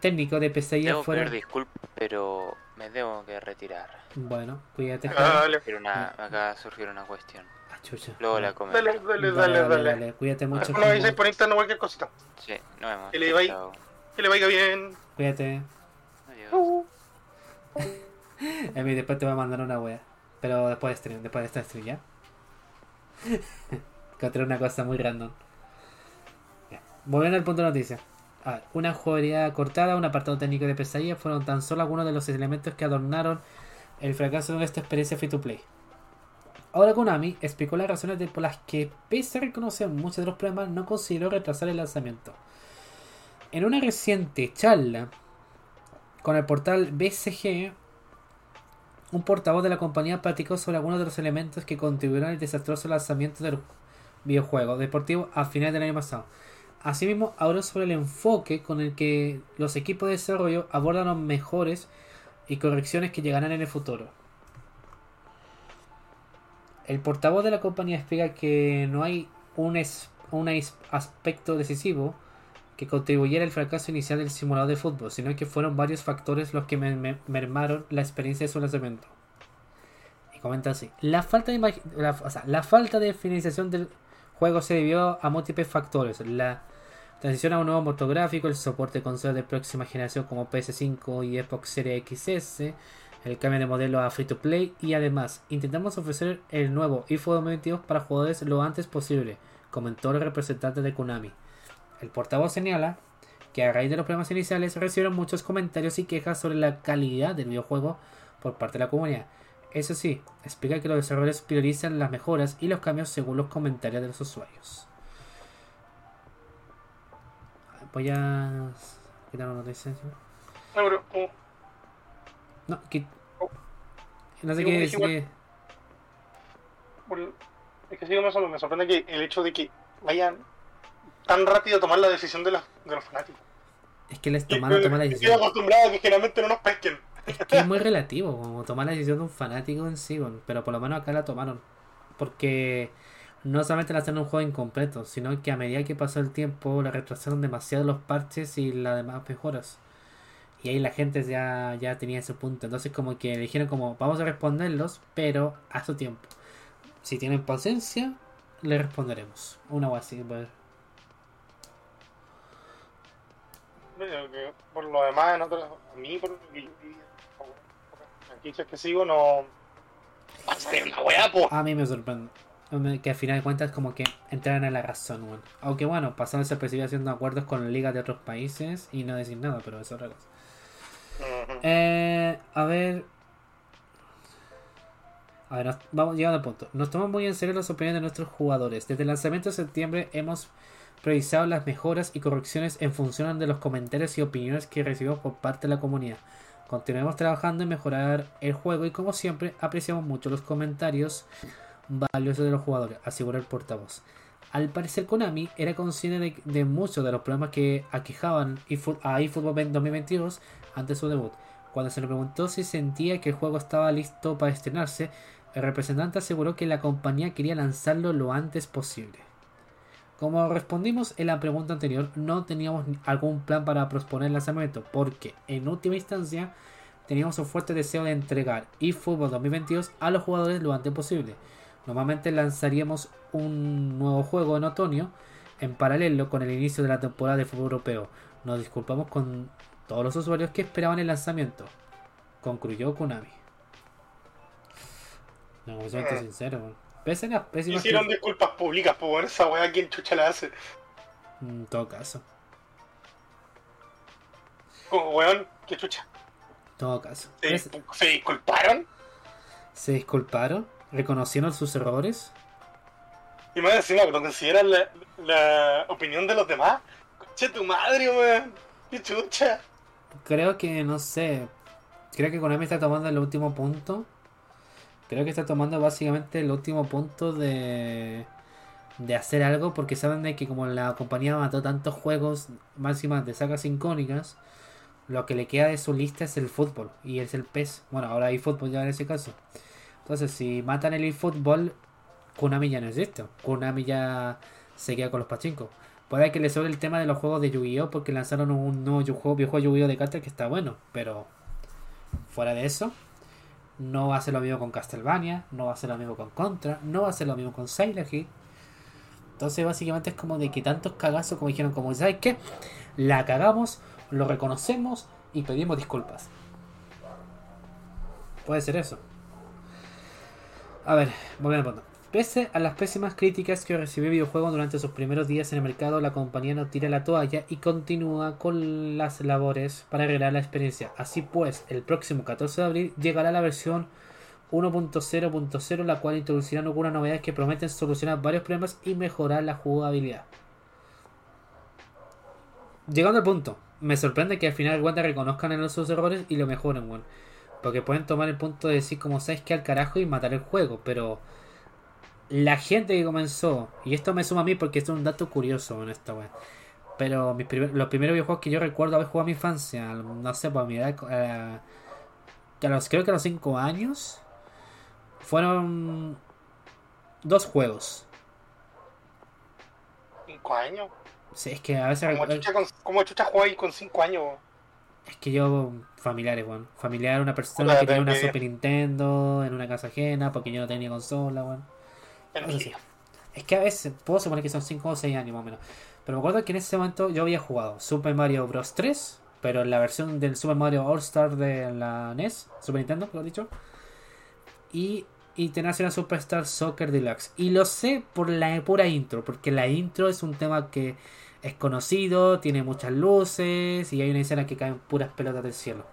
técnico de pesadilla Debo fuera. pedir disculpas, pero me debo que retirar. Bueno, cuídate. Ah, dale, una, acaba de surgir una cuestión. Ah, chucha. Luego la comento. dale, dale, dale, dale. Cuídate mucho. Javi. por internet cualquier cosita. Sí, nos vemos. Que le vaya-. Que le vaya bien. Cuídate. Adiós. [LAUGHS] Emi, después te voy a mandar una wea. Pero después de stream, después de esta stream, ¿ya? [LAUGHS] Encontré una cosa muy random. Volviendo al punto de noticia. A ver, una jugabilidad cortada, un apartado técnico de pesadilla fueron tan solo algunos de los elementos que adornaron el fracaso de esta experiencia free to play. Ahora Konami explicó las razones por las que, pese a reconocer muchos de los problemas, no consideró retrasar el lanzamiento. En una reciente charla con el portal BCG, un portavoz de la compañía platicó sobre algunos de los elementos que contribuyeron al desastroso lanzamiento del videojuego deportivo a finales del año pasado. Asimismo, habló sobre el enfoque con el que los equipos de desarrollo abordan los mejores y correcciones que llegarán en el futuro. El portavoz de la compañía explica que no hay un, es- un aspecto decisivo que contribuyera al fracaso inicial del simulador de fútbol, sino que fueron varios factores los que me- me- mermaron la experiencia de su lanzamiento. Y comenta así: la falta de, la, o sea, la falta de finalización del juego se debió a múltiples factores. La transición a un nuevo motor gráfico, el soporte de consolas de próxima generación como PS5 y Xbox Series XS, el cambio de modelo a free to play y además intentamos ofrecer el nuevo eFootball 2022 para jugadores lo antes posible, comentó el representante de Konami. El portavoz señala que a raíz de los problemas iniciales recibieron muchos comentarios y quejas sobre la calidad del videojuego por parte de la comunidad. Eso sí, explica que los desarrolladores priorizan las mejoras y los cambios según los comentarios de los usuarios. Voy a quitar una noticia. No, pero No, que... No sé qué es decir. por- es que sí, me, sor- me sorprende que el hecho de que vayan tan rápido a tomar la decisión de, la- de los fanáticos. Es que les tomaron tomar la Estoy decisión. acostumbrado a que generalmente no nos pesquen. Es que es muy relativo, como tomar la decisión de un fanático en sí, pero por lo menos acá la tomaron. Porque no solamente lanzaron un juego incompleto, sino que a medida que pasó el tiempo le retrasaron demasiado los parches y las demás mejoras. Y ahí la gente ya, ya tenía ese punto. Entonces como que dijeron como vamos a responderlos, pero a su tiempo. Si tienen paciencia, le responderemos. Una o así, pues. Por lo demás, en a mí, por lo que sigo, no. Va a salir la weá, po. A mí me sorprende. Que al final de cuentas como que entraran en la razón. Aunque bueno, pasaron desapercibido haciendo acuerdos con ligas de otros países y no decir nada, pero eso es otra cosa. Eh, a ver. A ver, nos- vamos llegando al punto. Nos tomamos muy en serio las opiniones de nuestros jugadores. Desde el lanzamiento de septiembre hemos priorizado las mejoras y correcciones en función de los comentarios y opiniones que recibimos por parte de la comunidad. Continuemos trabajando en mejorar el juego y como siempre apreciamos mucho los comentarios valiosos de los jugadores, aseguró el portavoz. Al parecer Konami era consciente de, muchos de los problemas que aquejaban a eFootball 2022 antes de su debut. Cuando se le preguntó si sentía que el juego estaba listo para estrenarse, el representante aseguró que la compañía quería lanzarlo lo antes posible. Como respondimos en la pregunta anterior, no teníamos algún plan para posponer el lanzamiento, porque en última instancia teníamos un fuerte deseo de entregar eFootball 2022 a los jugadores lo antes posible. Normalmente lanzaríamos un nuevo juego en otoño en paralelo con el inicio de la temporada de fútbol europeo. Nos disculpamos con todos los usuarios que esperaban el lanzamiento. Concluyó Konami. No, como siento Eh. sincero. Pese a Hicieron disculpas públicas, po, bueno, esa weá, ¿quién chucha la hace? En todo caso. Como, weón, ¿qué chucha? En todo caso. ¿Se, Pese- se disculparon? se disculparon, reconocieron sus errores. Y más encima, cuando consideran la, la opinión de los demás, che tu madre, weón, qué chucha. Creo que, no sé. Creo que Konami está tomando el último punto. Creo que está tomando básicamente el último punto de. De hacer algo porque saben de que como la compañía mató tantos juegos máximas de sagas icónicas, lo que le queda de su lista es el fútbol y es el PES. Bueno, ahora hay fútbol ya en ese caso. Entonces, si matan el eFootball, Konami ya no existe. Konami ya se queda con los pachincos. Puede que le sobre el tema de los juegos de Yu-Gi-Oh! porque lanzaron un nuevo juego, viejo Yu-Gi-Oh! de cartas que está bueno, pero fuera de eso, no va a ser lo mismo con Castlevania, no va a ser lo mismo con Contra, no va a ser lo mismo con Silent Hill. Entonces, básicamente es como de que tantos cagazos, como dijeron, como, ¿sabes qué? La cagamos, lo reconocemos y pedimos disculpas. Puede ser eso. A ver, volviendo al punto. Pese a las pésimas críticas que recibió el videojuego durante sus primeros días en el mercado, la compañía no tira la toalla y continúa con las labores para arreglar la experiencia. Así pues, el próximo 14 de abril llegará la versión 1.0.0, la cual introducirán algunas novedades que prometen solucionar varios problemas y mejorar la jugabilidad. Llegando al punto, me sorprende que al final cuenta reconozcan en sus errores y lo mejoren. Porque pueden tomar el punto de decir como sabes que al carajo y matar el juego, pero la gente que comenzó, y esto me suma a mí porque esto es un dato curioso en esta web. Pero mis primer- los primeros videojuegos que yo recuerdo haber jugado en mi infancia, no sé, por mi edad, eh, a los, creo que a los 5 años, fueron dos juegos. ¿Cinco años? Sí, es que a veces. Como chucha, con, como chucha jugáis con 5 años. Es que yo, familiares, bueno. Familiar, una persona que tenía te una. Super Nintendo en una casa ajena porque yo no tenía consola, bueno. Envidia. Es que a veces, puedo suponer que son 5 o 6 años más o menos. Pero me acuerdo que en ese momento yo había jugado Super Mario Bros. 3, pero en la versión del Super Mario All Star de la NES, Super Nintendo, lo he dicho. Y International Superstar Soccer Deluxe. Y lo sé por la pura intro, porque la intro es un tema que es conocido, tiene muchas luces y hay una escena que caen puras pelotas del cielo.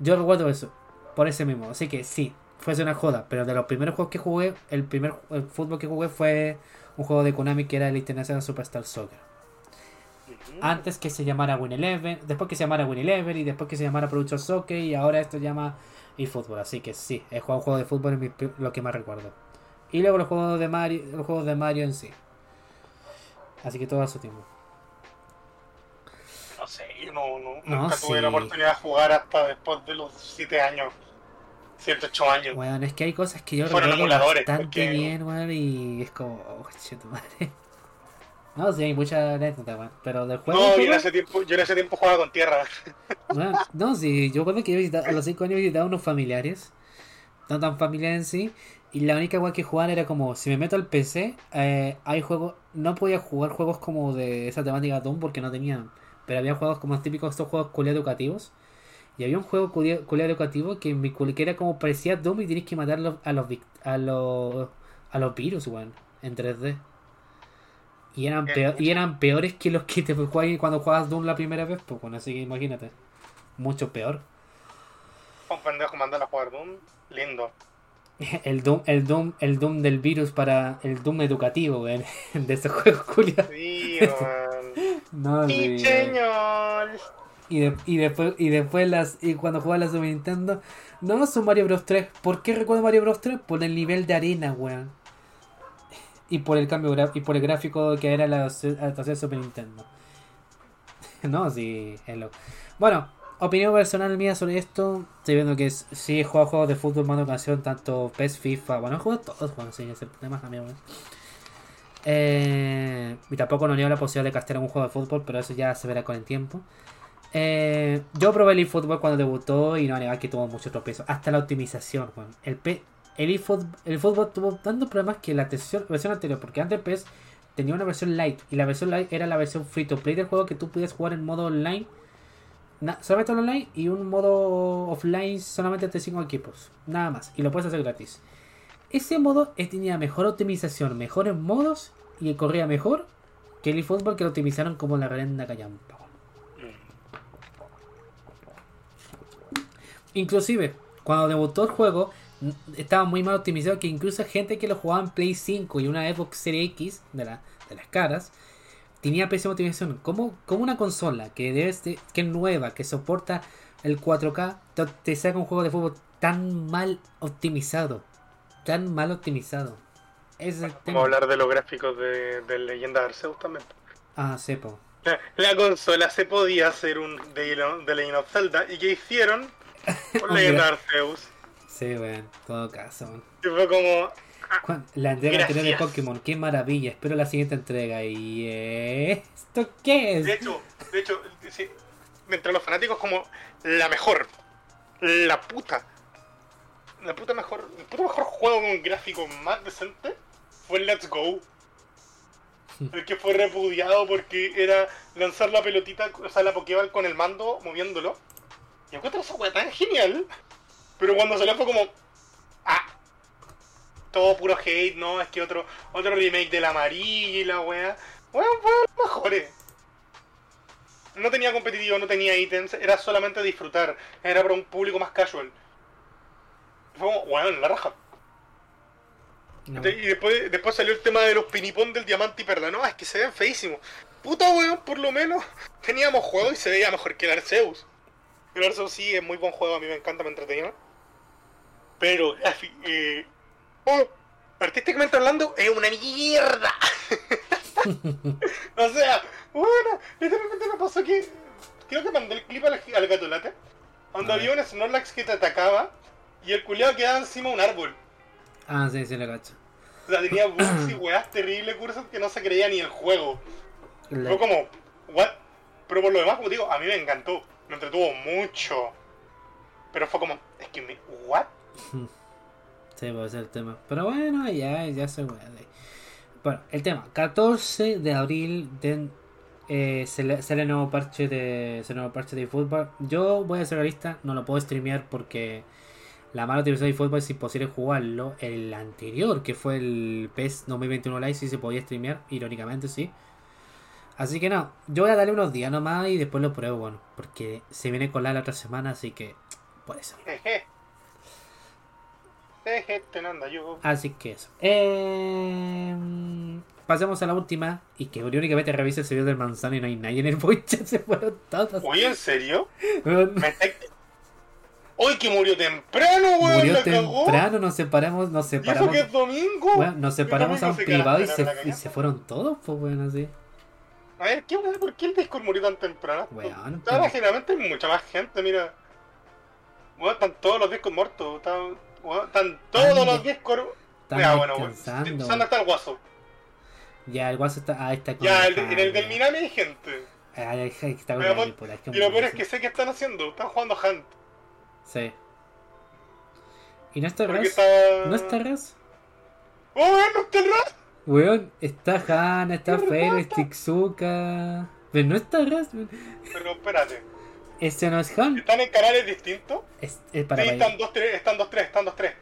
Yo recuerdo eso, por ese mismo. Así que sí, fue una joda, pero de los primeros juegos que jugué, el primer el fútbol que jugué fue un juego de Konami que era el International Superstar Soccer. Antes que se llamara Win Eleven, después que se llamara Win Eleven y después que se llamara Production Soccer y ahora esto se llama eFootball. Así que sí, he jugado un juego de fútbol lo que más recuerdo. Y luego los juegos de Mario, los juegos de Mario en sí. Así que todo a su tiempo. No sé, yo no, no, No, nunca tuve la oportunidad de jugar hasta después de los 7 años. 7, 8 años. Bueno, es que hay cosas que yo Fueron recuerdo bastante porque- bien, weón, y es como, oh, che, tu madre. [LAUGHS] No, sí, hay mucha anécdota, weón. Pero del juego. No, yo en, ese tiempo, yo en ese tiempo jugaba con tierra. weón, no, sí, yo recuerdo que yo visitaba- a los 5 años visitaba unos familiares. No tan familiares en sí. Y la única weá que jugaban era como, si me meto al PC, eh, hay juegos. No podía jugar juegos como de esa temática Doom porque no tenían. Pero había juegos como típicos estos juegos culiados educativos. Y había un juego culia- culiado educativo que, mi que era como parecía Doom y tenías que matar los- a los a los a los virus, weón, en 3D. Y eran, Eh, peor- y eran peores que los que te juegas cuando jugabas Doom la primera vez, pues bueno, así que imagínate. Mucho peor. Un pendejo a jugar Doom. Lindo. [LAUGHS] El Doom, el Doom, el Doom del virus para el Doom educativo, [LAUGHS] weón, de esos juegos culiados. Sí. No, sí, señor. Y, de- y después y después las y cuando jugaba la Super Nintendo, no son Mario Bros 3. ¿Por qué recuerdo Mario Bros 3? Por el nivel de arena, weón. Y por el cambio y por el gráfico que era la su- adaptación de Super Nintendo. [LAUGHS] no, sí, hello. Bueno, opinión personal mía sobre esto. Estoy viendo que sí he jugado juegos de fútbol más de ocasión, tanto PES, FIFA. Bueno, he jugado todos, bueno, sí, ese tema también, weón. Eh, y tampoco no niego la posibilidad de castear un juego de fútbol, pero eso ya se verá con el tiempo. Eh, yo probé el eFootball cuando debutó y no a negar que tuvo mucho tropiezo. Hasta la optimización, weón. El, P- el eFootball el fútbol tuvo tantos problemas que la versión, anterior, porque antes PES tenía una versión light y la versión light era la versión free to play del juego que tú podías jugar en modo online. Solamente online y un modo offline solamente entre 5 equipos. Nada más. Y lo puedes hacer gratis. Ese modo tenía mejor optimización, mejores modos y corría mejor que el eFootball que lo optimizaron como la reverenda callampa. Inclusive, cuando debutó el juego, estaba muy mal optimizado que incluso gente que lo jugaba en Play 5 y una Xbox Series X de, la, de las caras, tenía pésima optimización. ¿Cómo, cómo una consola que, debe ser- que es nueva, que soporta el 4K, te, te saca un juego de fútbol tan mal optimizado? Tan mal optimizado. Es el tema. Vamos a hablar de los gráficos de, de Leyenda de Arceus también. Ah, sepo. La, la consola se podía hacer un de, de Legend of Zelda. ¿Y qué hicieron? [LAUGHS] Con Leyenda de Arceus. Sí, weón, en todo caso. Y fue como. Juan, La entrega anterior de. Pokémon, qué maravilla. Espero la siguiente entrega. ¿Y esto qué De es? hecho, de hecho, sí, entre los fanáticos como la mejor. La puta. La puta mejor. El puto mejor juego con gráfico más decente fue el Let's Go. [LAUGHS] El que fue repudiado porque era lanzar la pelotita, o sea, la Pokéball con el mando moviéndolo. Y encuentro esa wea tan genial. Pero cuando salió fue como. Ah. Todo puro hate, no, es que otro otro remake del amarillo y la fue de los mejores. No tenía competitivo, no tenía ítems, era solamente disfrutar. Era para un público más casual. Fue como, bueno, la raja. No. Y después, después salió el tema de los pinipón del diamante y perla. No, es que se ven feísimos. Puta weón, por lo menos [LAUGHS] teníamos juego y se veía mejor que el Arceus. El Arceus sí es muy buen juego, a mí me encanta, me entretenía. Pero, eh, oh, artísticamente hablando, es una mierda. [LAUGHS] o sea, bueno, literalmente me pasó que. Creo que mandé el clip al, al gatolate. Donde había un Snorlax que te atacaba y el culiado quedaba encima de un árbol. Ah, sí, sí, lo cacho. O sea, tenía bugs y weas terribles, cursos que no se creía ni el juego. La- Fue como, what? Pero por lo demás, como digo, a mí me encantó. Me entretuvo mucho. Pero fue como, es que me, what? [LAUGHS] Sí, puede ser el tema. Pero bueno, ya, ya se puede. Bueno, el tema. 14 de abril de, eh, sale, el nuevo parche de el nuevo parche de fútbol. Yo voy a ser realista, no lo puedo streamear porque la mala utilización de fútbol es imposible jugarlo. El anterior, que fue el PES 2021 Live, sí se podía streamear, irónicamente sí. Así que no, yo voy a darle unos días nomás y después lo pruebo, bueno, porque se viene con la la otra semana, así que puede ser. Yo. Así que eso. Eh, pasemos a la última. Y que únicamente revise el servidor del manzano y no hay nadie en el voice chat. [LAUGHS] Se fueron todos. Oye, ¿en serio? Me. ¡Uy, que murió temprano, weón! Murió la cagó. temprano, nos separamos, nos ¿Y eso separamos. que es domingo? Weón, nos separamos a un se privado y se, y fueron todos, pues bueno, así. A ver, ¿qué? ¿por qué el Discord murió tan temprano? Weón, pues- generalmente mucha más gente, mira. Weón, están todos los Discord muertos. Están, están todos los Discord. Están Ya, bueno, descansando. ¿Dónde está el guaso? Ya, el guaso está. Ah, está con Ya, el en el del Minami hay gente. Ah, está con Pero el pon- bipolar, que Y lo peor es que sé qué están haciendo. Están jugando Hunt. Sí. ¿Y no está Raz? está. ¿No está Raz? ¡Oh, no está Raz! Weón, está Hana, está ¿Qué Fero, rata? Tixuka. Pero no está Raz. Pero espérate. Ese no es Han. ¿Están en canales distintos? Es, es para sí, están dos, tres, están dos, tres, están dos, tres.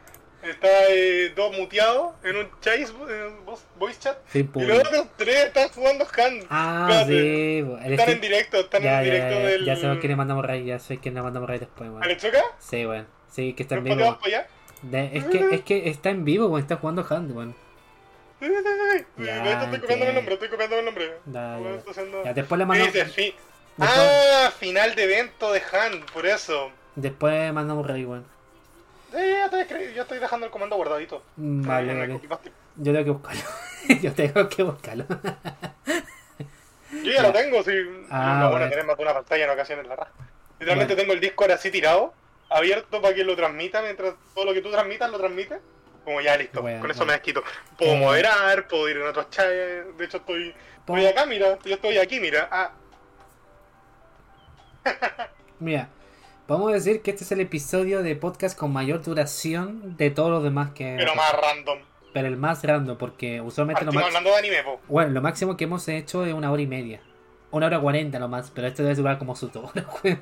Está eh, dos muteados en un chase, en voice- voice chat. Sí, Y pues. los otros tres están jugando Hunt. Ah, sí. Están este- en directo, están ya, en directo ya, del. ya sabemos quién le mandamos raid, ya sé quién le mandamos raid después, weón. ¿Alechoca? Sí, weón. Sí, que está en ¿Después vivo. De- es, que, es que está en vivo, weón. Está jugando Hand, weón. Sí, sí, sí, sí. Sí, Ya, estoy copiando el nombre, estoy copiando el nombre. Bueno, ya. haciendo- Ya, después le ¿Qué mandamos. dice? Después, Ah, final de evento de Hunt, por eso. después mandamos raid, weón. Eh, yo estoy dejando el comando guardadito. Mm, Vale. Yo tengo que buscarlo. [LAUGHS] Yo tengo que buscarlo. Yo ya lo tengo, sí. Ah, lo bueno tener más de una pantalla en ocasiones la raja. Literalmente tengo el Discord así tirado, abierto para que lo transmita mientras todo lo que tú transmitas lo transmite. Como ya listo, Bueno, con eso bueno. me desquito. Puedo Eh. moderar, puedo ir en otros chats. De hecho, estoy, estoy acá, mira. Yo estoy aquí, mira. Ah, Mira, a decir que este es el episodio de podcast con mayor duración de todos los demás que. pero más random. Pero el más random, porque usualmente lo, Partimos max- hablando de anime, po. bueno, lo máximo que hemos hecho es una hora y media. Una hora cuarenta lo más, pero esto debe durar como su hora, [LAUGHS] weón.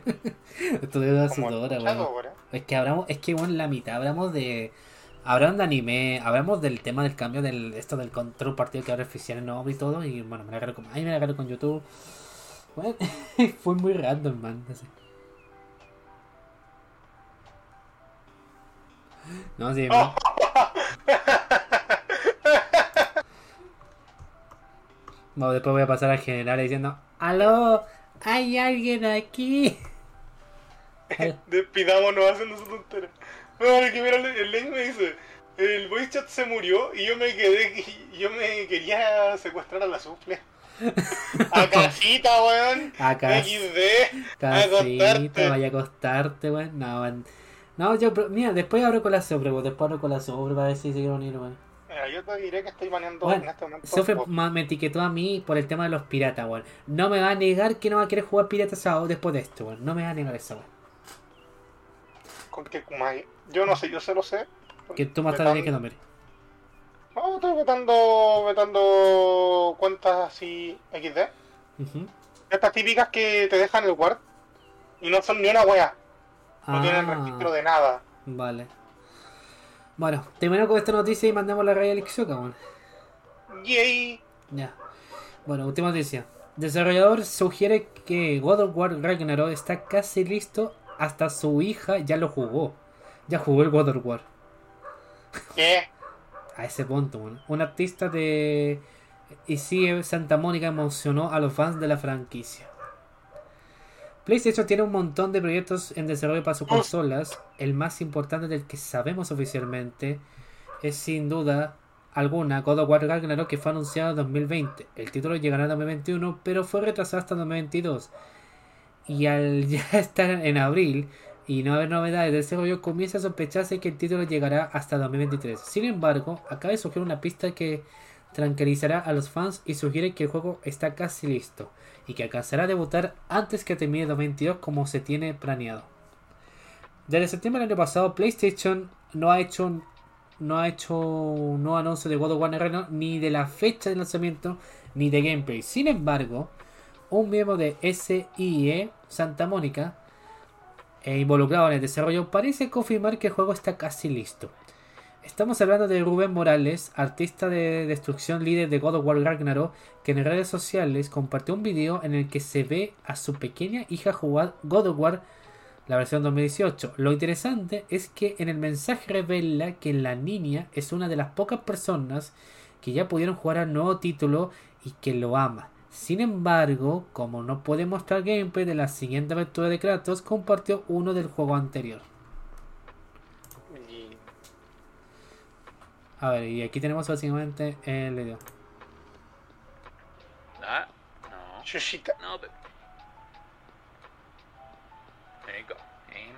Esto debe durar su hora, weón. Es que hablamos, es que bueno, en la mitad hablamos de. Hablamos de anime, hablamos del tema del cambio del esto del control partido que ahora oficial en y todo, y bueno, me la agarro con. Ay, me la agarro con YouTube. Bueno, [LAUGHS] fue muy random, man. así. No, sí, man. [LAUGHS] Bueno, después voy a pasar al general diciendo, ¡Aló! ¿Hay alguien aquí? [LAUGHS] Despidámonos haciendo su tontera. No, que mira, el, link me dice, el voice chat se murió y yo me quedé, yo me quería secuestrar a la sufle. A casita, weón. A cas- XD. A Casita, acostarte. vaya a acostarte, weón. No, weón. No, yo, pero- mira, después abro con la sobre, weón. Después abro con la sobre para ver si se quieren unir, weón. Mira, yo te diré que estoy baneando Bueno, en este momento. Sofre me etiquetó a mí por el tema de los piratas, weón. No me va a negar que no va a querer jugar piratas ahora después de esto, weón. No me va a negar eso, weón. con que Kumai. Yo no sé, yo se lo sé. Que tú más tarde que no, mire. No, estoy vetando, vetando cuentas así XD. Ujú. Estas típicas que te dejan el Word y no son ni una wea. No tienen Ah, registro de nada. Vale. Bueno, terminamos con esta noticia y mandamos la raya al Ixoka, weón. Yay. Ya. Bueno, última noticia. Desarrollador sugiere que God of War Ragnarok está casi listo. Hasta su hija ya lo jugó. Ya jugó el God of War. ¿Qué? A ese punto. Un artista de ICE Santa Mónica emocionó a los fans de la franquicia. PlayStation tiene un montón de proyectos en desarrollo para sus consolas. El más importante del que sabemos oficialmente es sin duda alguna God of War Ragnarok que fue anunciado en 2020. El título llegará en 2021, pero fue retrasado hasta 2022. Y al [LAUGHS] ya estar en abril y no haber novedades de desarrollo, comienza a sospecharse que el título llegará hasta 2023. Sin embargo, acaba de surgir una pista que tranquilizará a los fans y sugiere que el juego está casi listo y que alcanzará a debutar antes que termine 2022 como se tiene planeado. Desde septiembre del año pasado, PlayStation no ha hecho no ha hecho un anuncio de God of War Reno ni de la fecha de lanzamiento ni de gameplay. Sin embargo, un miembro de SIE Santa Mónica e involucrado en el desarrollo parece confirmar que el juego está casi listo. Estamos hablando de Rubén Morales, artista de destrucción líder de God of War Ragnarok, que en redes sociales compartió un video en el que se ve a su pequeña hija jugar God of War la versión 2018. Lo interesante es que en el mensaje revela que la niña es una de las pocas personas que ya pudieron jugar al nuevo título y que lo ama. Sin embargo, como no puede mostrar gameplay de la siguiente aventura de Kratos, compartió uno del juego anterior. A ver, y aquí tenemos básicamente el video. Ah, no. Chuchita. No, but... There you go. Aim.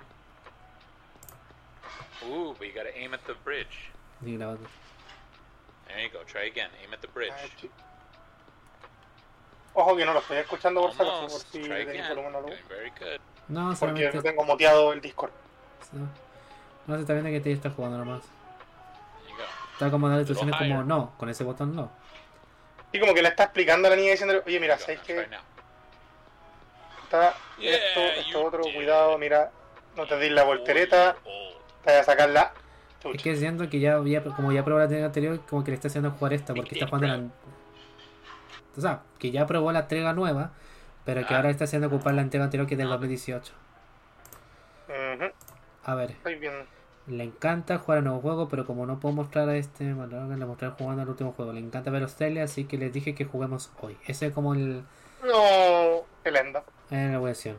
Ooh, but you gotta aim at the bridge. There you go. Try again. Aim at the bridge. Ojo que no lo estoy escuchando por si acaso, por si tenéis volumen. No, Porque solamente. no tengo muteado el Discord. No, no se está viendo que te está jugando nomás. Está como dando instrucciones como no, con ese botón no. Y como que le está explicando a la niña diciéndole, oye, mira, try now. Está esto, esto otro, cuidado, mira, no te des la voltereta, te vas a sacar la... Es que siento que ya, ya como ya probó la anterior, como que le está haciendo jugar esta porque está jugando la. O sea, que ya probó la entrega nueva, pero que Ah. ahora está haciendo ocupar la entrega anterior que es del Ah. 2018. Ujú, A ver, bien. le encanta jugar a nuevos juegos, pero como no puedo mostrar a este, bueno, le mostré jugando al último juego. Le encanta ver los trailers, así que les dije que juguemos hoy. Ese es como el, No, qué lenda. en la versión.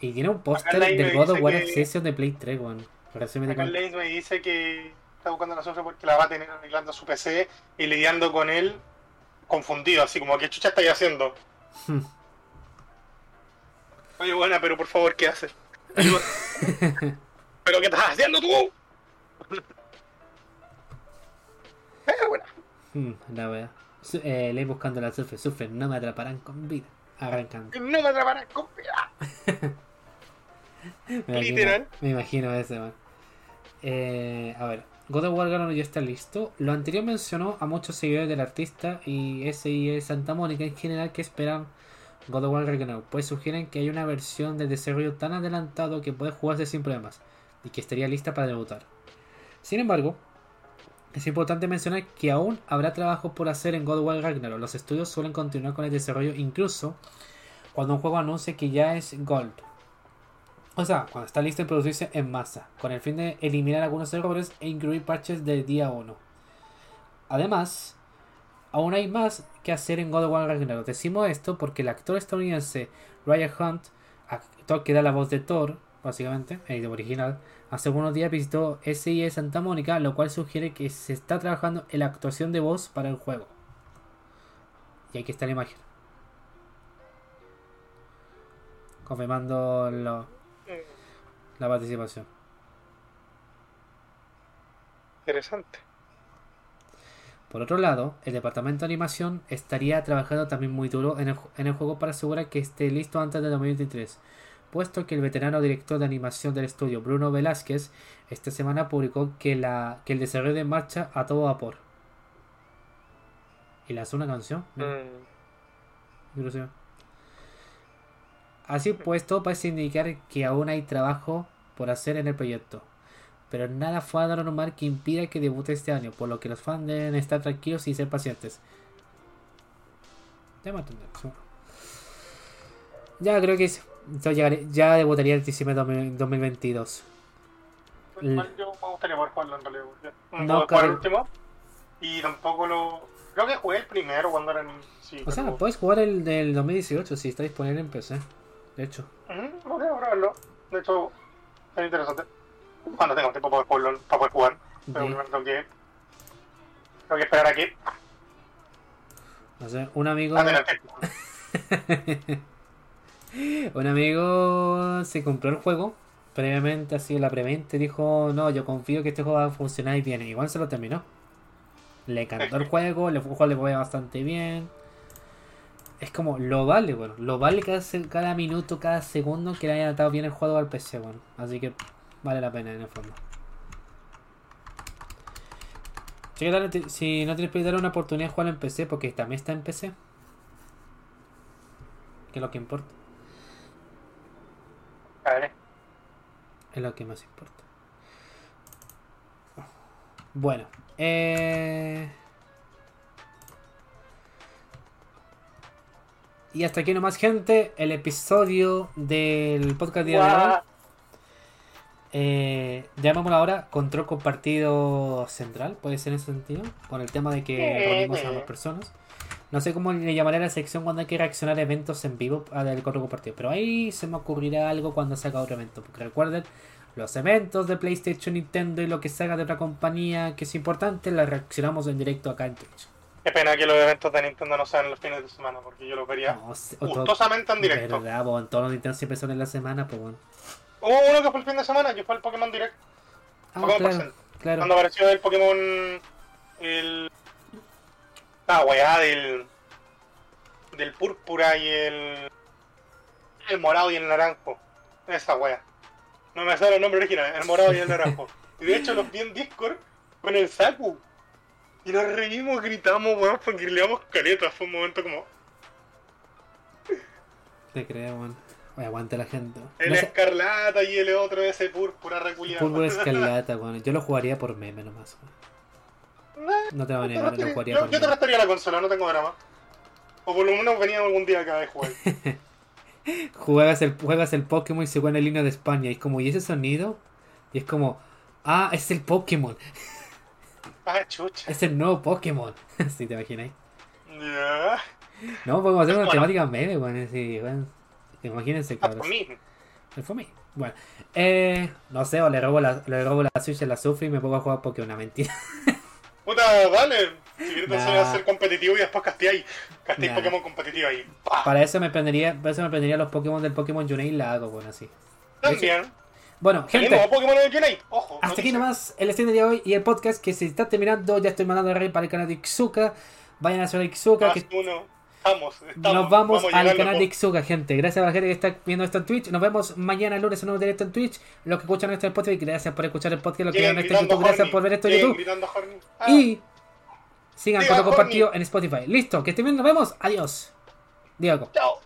Y tiene un póster del God of War Accession de Play 3, weón. El. Lanes me dice que está buscando la solución porque la va a tener arreglando su PC y lidiando con él confundido, así como, ¿qué chucha estáis haciendo? Hmm. [LAUGHS] Oye, buena, pero por favor, ¿qué haces? [LAUGHS] ¿Pero qué estás haciendo tú? [LAUGHS] Eh, buena. Hmm, la wea. Su- Eh, buscando la sufre, sufre, no me atraparán con vida. Arrancando. No me atraparás con vida. Me imagino- Literal. Me imagino ese, man. Eh, a ver, God of War Ragnarok ya está listo. Lo anterior mencionó a muchos seguidores del artista y SIE Santa Mónica en general que esperan God of War Ragnarok, pues sugieren que hay una versión de desarrollo tan adelantado que puede jugarse sin problemas y que estaría lista para debutar. Sin embargo, es importante mencionar que aún habrá trabajo por hacer en God of War Ragnarok. Los estudios suelen continuar con el desarrollo incluso cuando un juego anuncie que ya es Gold. O sea, cuando está listo en producirse en masa, con el fin de eliminar algunos errores e incluir parches del día 1. Además, aún hay más que hacer en God of War Ragnarok. Decimos esto porque el actor estadounidense Ryan Hunt, actor que da la voz de Thor, básicamente, el original, hace unos días visitó SIE Santa Mónica, lo cual sugiere que se está trabajando en la actuación de voz para el juego. Y aquí está la imagen. Confirmando lo- la participación. Interesante. Por otro lado, el departamento de animación estaría trabajando también muy duro en el, en el juego para asegurar que esté listo antes de 2023, puesto que el veterano director de animación del estudio, Bruno Velázquez, esta semana publicó que, la, que el desarrollo de marcha a todo vapor. Y lanzó una canción. Mm. Así pues, todo parece indicar que aún hay trabajo por hacer en el proyecto. Pero nada fuera de lo normal que impida que debute este año, por lo que los fans deben estar tranquilos y ser pacientes. Ya creo que es- ya, debutaría el diciembre de 2000 2022. pues, igual yo me gustaría poder jugarlo en realidad. No, No, jugar el último. Y tampoco lo. Creo que jugué el primero cuando era en. Sí, O sea, puedes jugar el del 2018 si está disponible en PC. De hecho. Ujú, Ok, verlo. De hecho, es interesante. Cuando tenga tiempo para poder, jugarlo- para poder jugar. Pero primero tengo que. Tengo que esperar aquí. no sé, un amigo. [LAUGHS] Un amigo se compró el juego previamente, así la preventa dijo, no, yo confío que este juego va a funcionar y bien. Igual se lo terminó. Le encantó el [LAUGHS] juego, el juego le fue bastante bien. Es como, lo vale, bueno. Lo vale cada, cada minuto, cada segundo que le haya adaptado bien el juego al PC, bueno. Así que vale la pena en el fondo. Si, ¿qué tal te- si no tienes que dar una oportunidad de jugarlo en PC, porque también está en PC. Que es lo que importa. Vale. Es lo que más importa. Bueno, eh... Y hasta aquí nomás, gente, el episodio del podcast día de hoy. Eh, llamémoslo ahora control compartido central, puede ser en ese sentido, con el tema de que reunimos a más personas. No sé cómo le llamaré a la sección cuando hay que reaccionar a eventos en vivo del control compartido, pero ahí se me ocurrirá algo cuando saca otro evento, porque recuerden, los eventos de PlayStation, Nintendo y lo que salga de otra compañía que es importante, la reaccionamos en directo acá en Twitch. Qué pena que los eventos de Nintendo no sean los fines de semana, porque yo los vería No, gustosamente en directo. Verdad, po, en todos los Nintendo siempre son en la semana, pues bueno. Hubo uno que fue el fin de semana, que fue el Pokémon Direct. Ah, Pokémon claro, claro. Cuando apareció el Pokémon. El. Ah, weá, del. Del púrpura y el. El morado y el naranjo. Esa weá. No me sale el nombre original, el morado y el naranjo. [LAUGHS] Y de hecho los vi en Discord con el Saku. Y nos reímos, gritamos, weón, damos caleta. Fue un momento como. Te creo, weón. Oye, aguante la gente. El No sé- escarlata y el otro ese púrpura reculiado. Fútbol [LAUGHS] escarlata, weón. Yo lo jugaría por meme nomás, weón. No te va a negar, lo jugaría yo, por yo te meme. prestaría la consola, no tengo drama. O por lo menos venía algún día acá de jugar. [LAUGHS] Juegas el, juegas el Pokémon y se pone el línea de España. Y es como, ¿y ese sonido? Y es como, ah, es el Pokémon. [LAUGHS] ah, chucha. Es el nuevo Pokémon. [LAUGHS] si te imagináis. Ya. No, podemos hacer una Bueno. temática meme. Sí, weón. Imagínense, Ah, mí. El fue mí. Bueno, eh, no sé, o le robo la, le robo la Switch a la Sufri y me pongo a jugar Pokémon. Una mentira. [LAUGHS] Puta, dale. Si quieres Nah. ser competitivo y después casteáis. Casteáis Nah. Pokémon competitivo ahí. Para eso me prendería, para eso me prendería los Pokémon del Pokémon Unite y la hago, bueno, así. También. Bueno, El gente. nuevo Pokémon de Unite. Ojo. Hasta aquí nomás el stream de hoy y el podcast que se está terminando. Ya estoy mandando a rey para el canal de Ixuka. Vayan a a Ixuka. Que uno. Estamos, estamos. nos vamos, al canal de Ixuka, gente. Gracias a la gente que está viendo esto en Twitch. Nos vemos mañana lunes en un nuevo directo en Twitch. Los que escuchan esto en Spotify, gracias por escuchar el podcast. Los que ven esto en YouTube, gracias por ver esto en YouTube. Ah, Y sigan con lo compartido en Spotify. Listo, que estén bien, nos vemos. Adiós. Diego. Chao.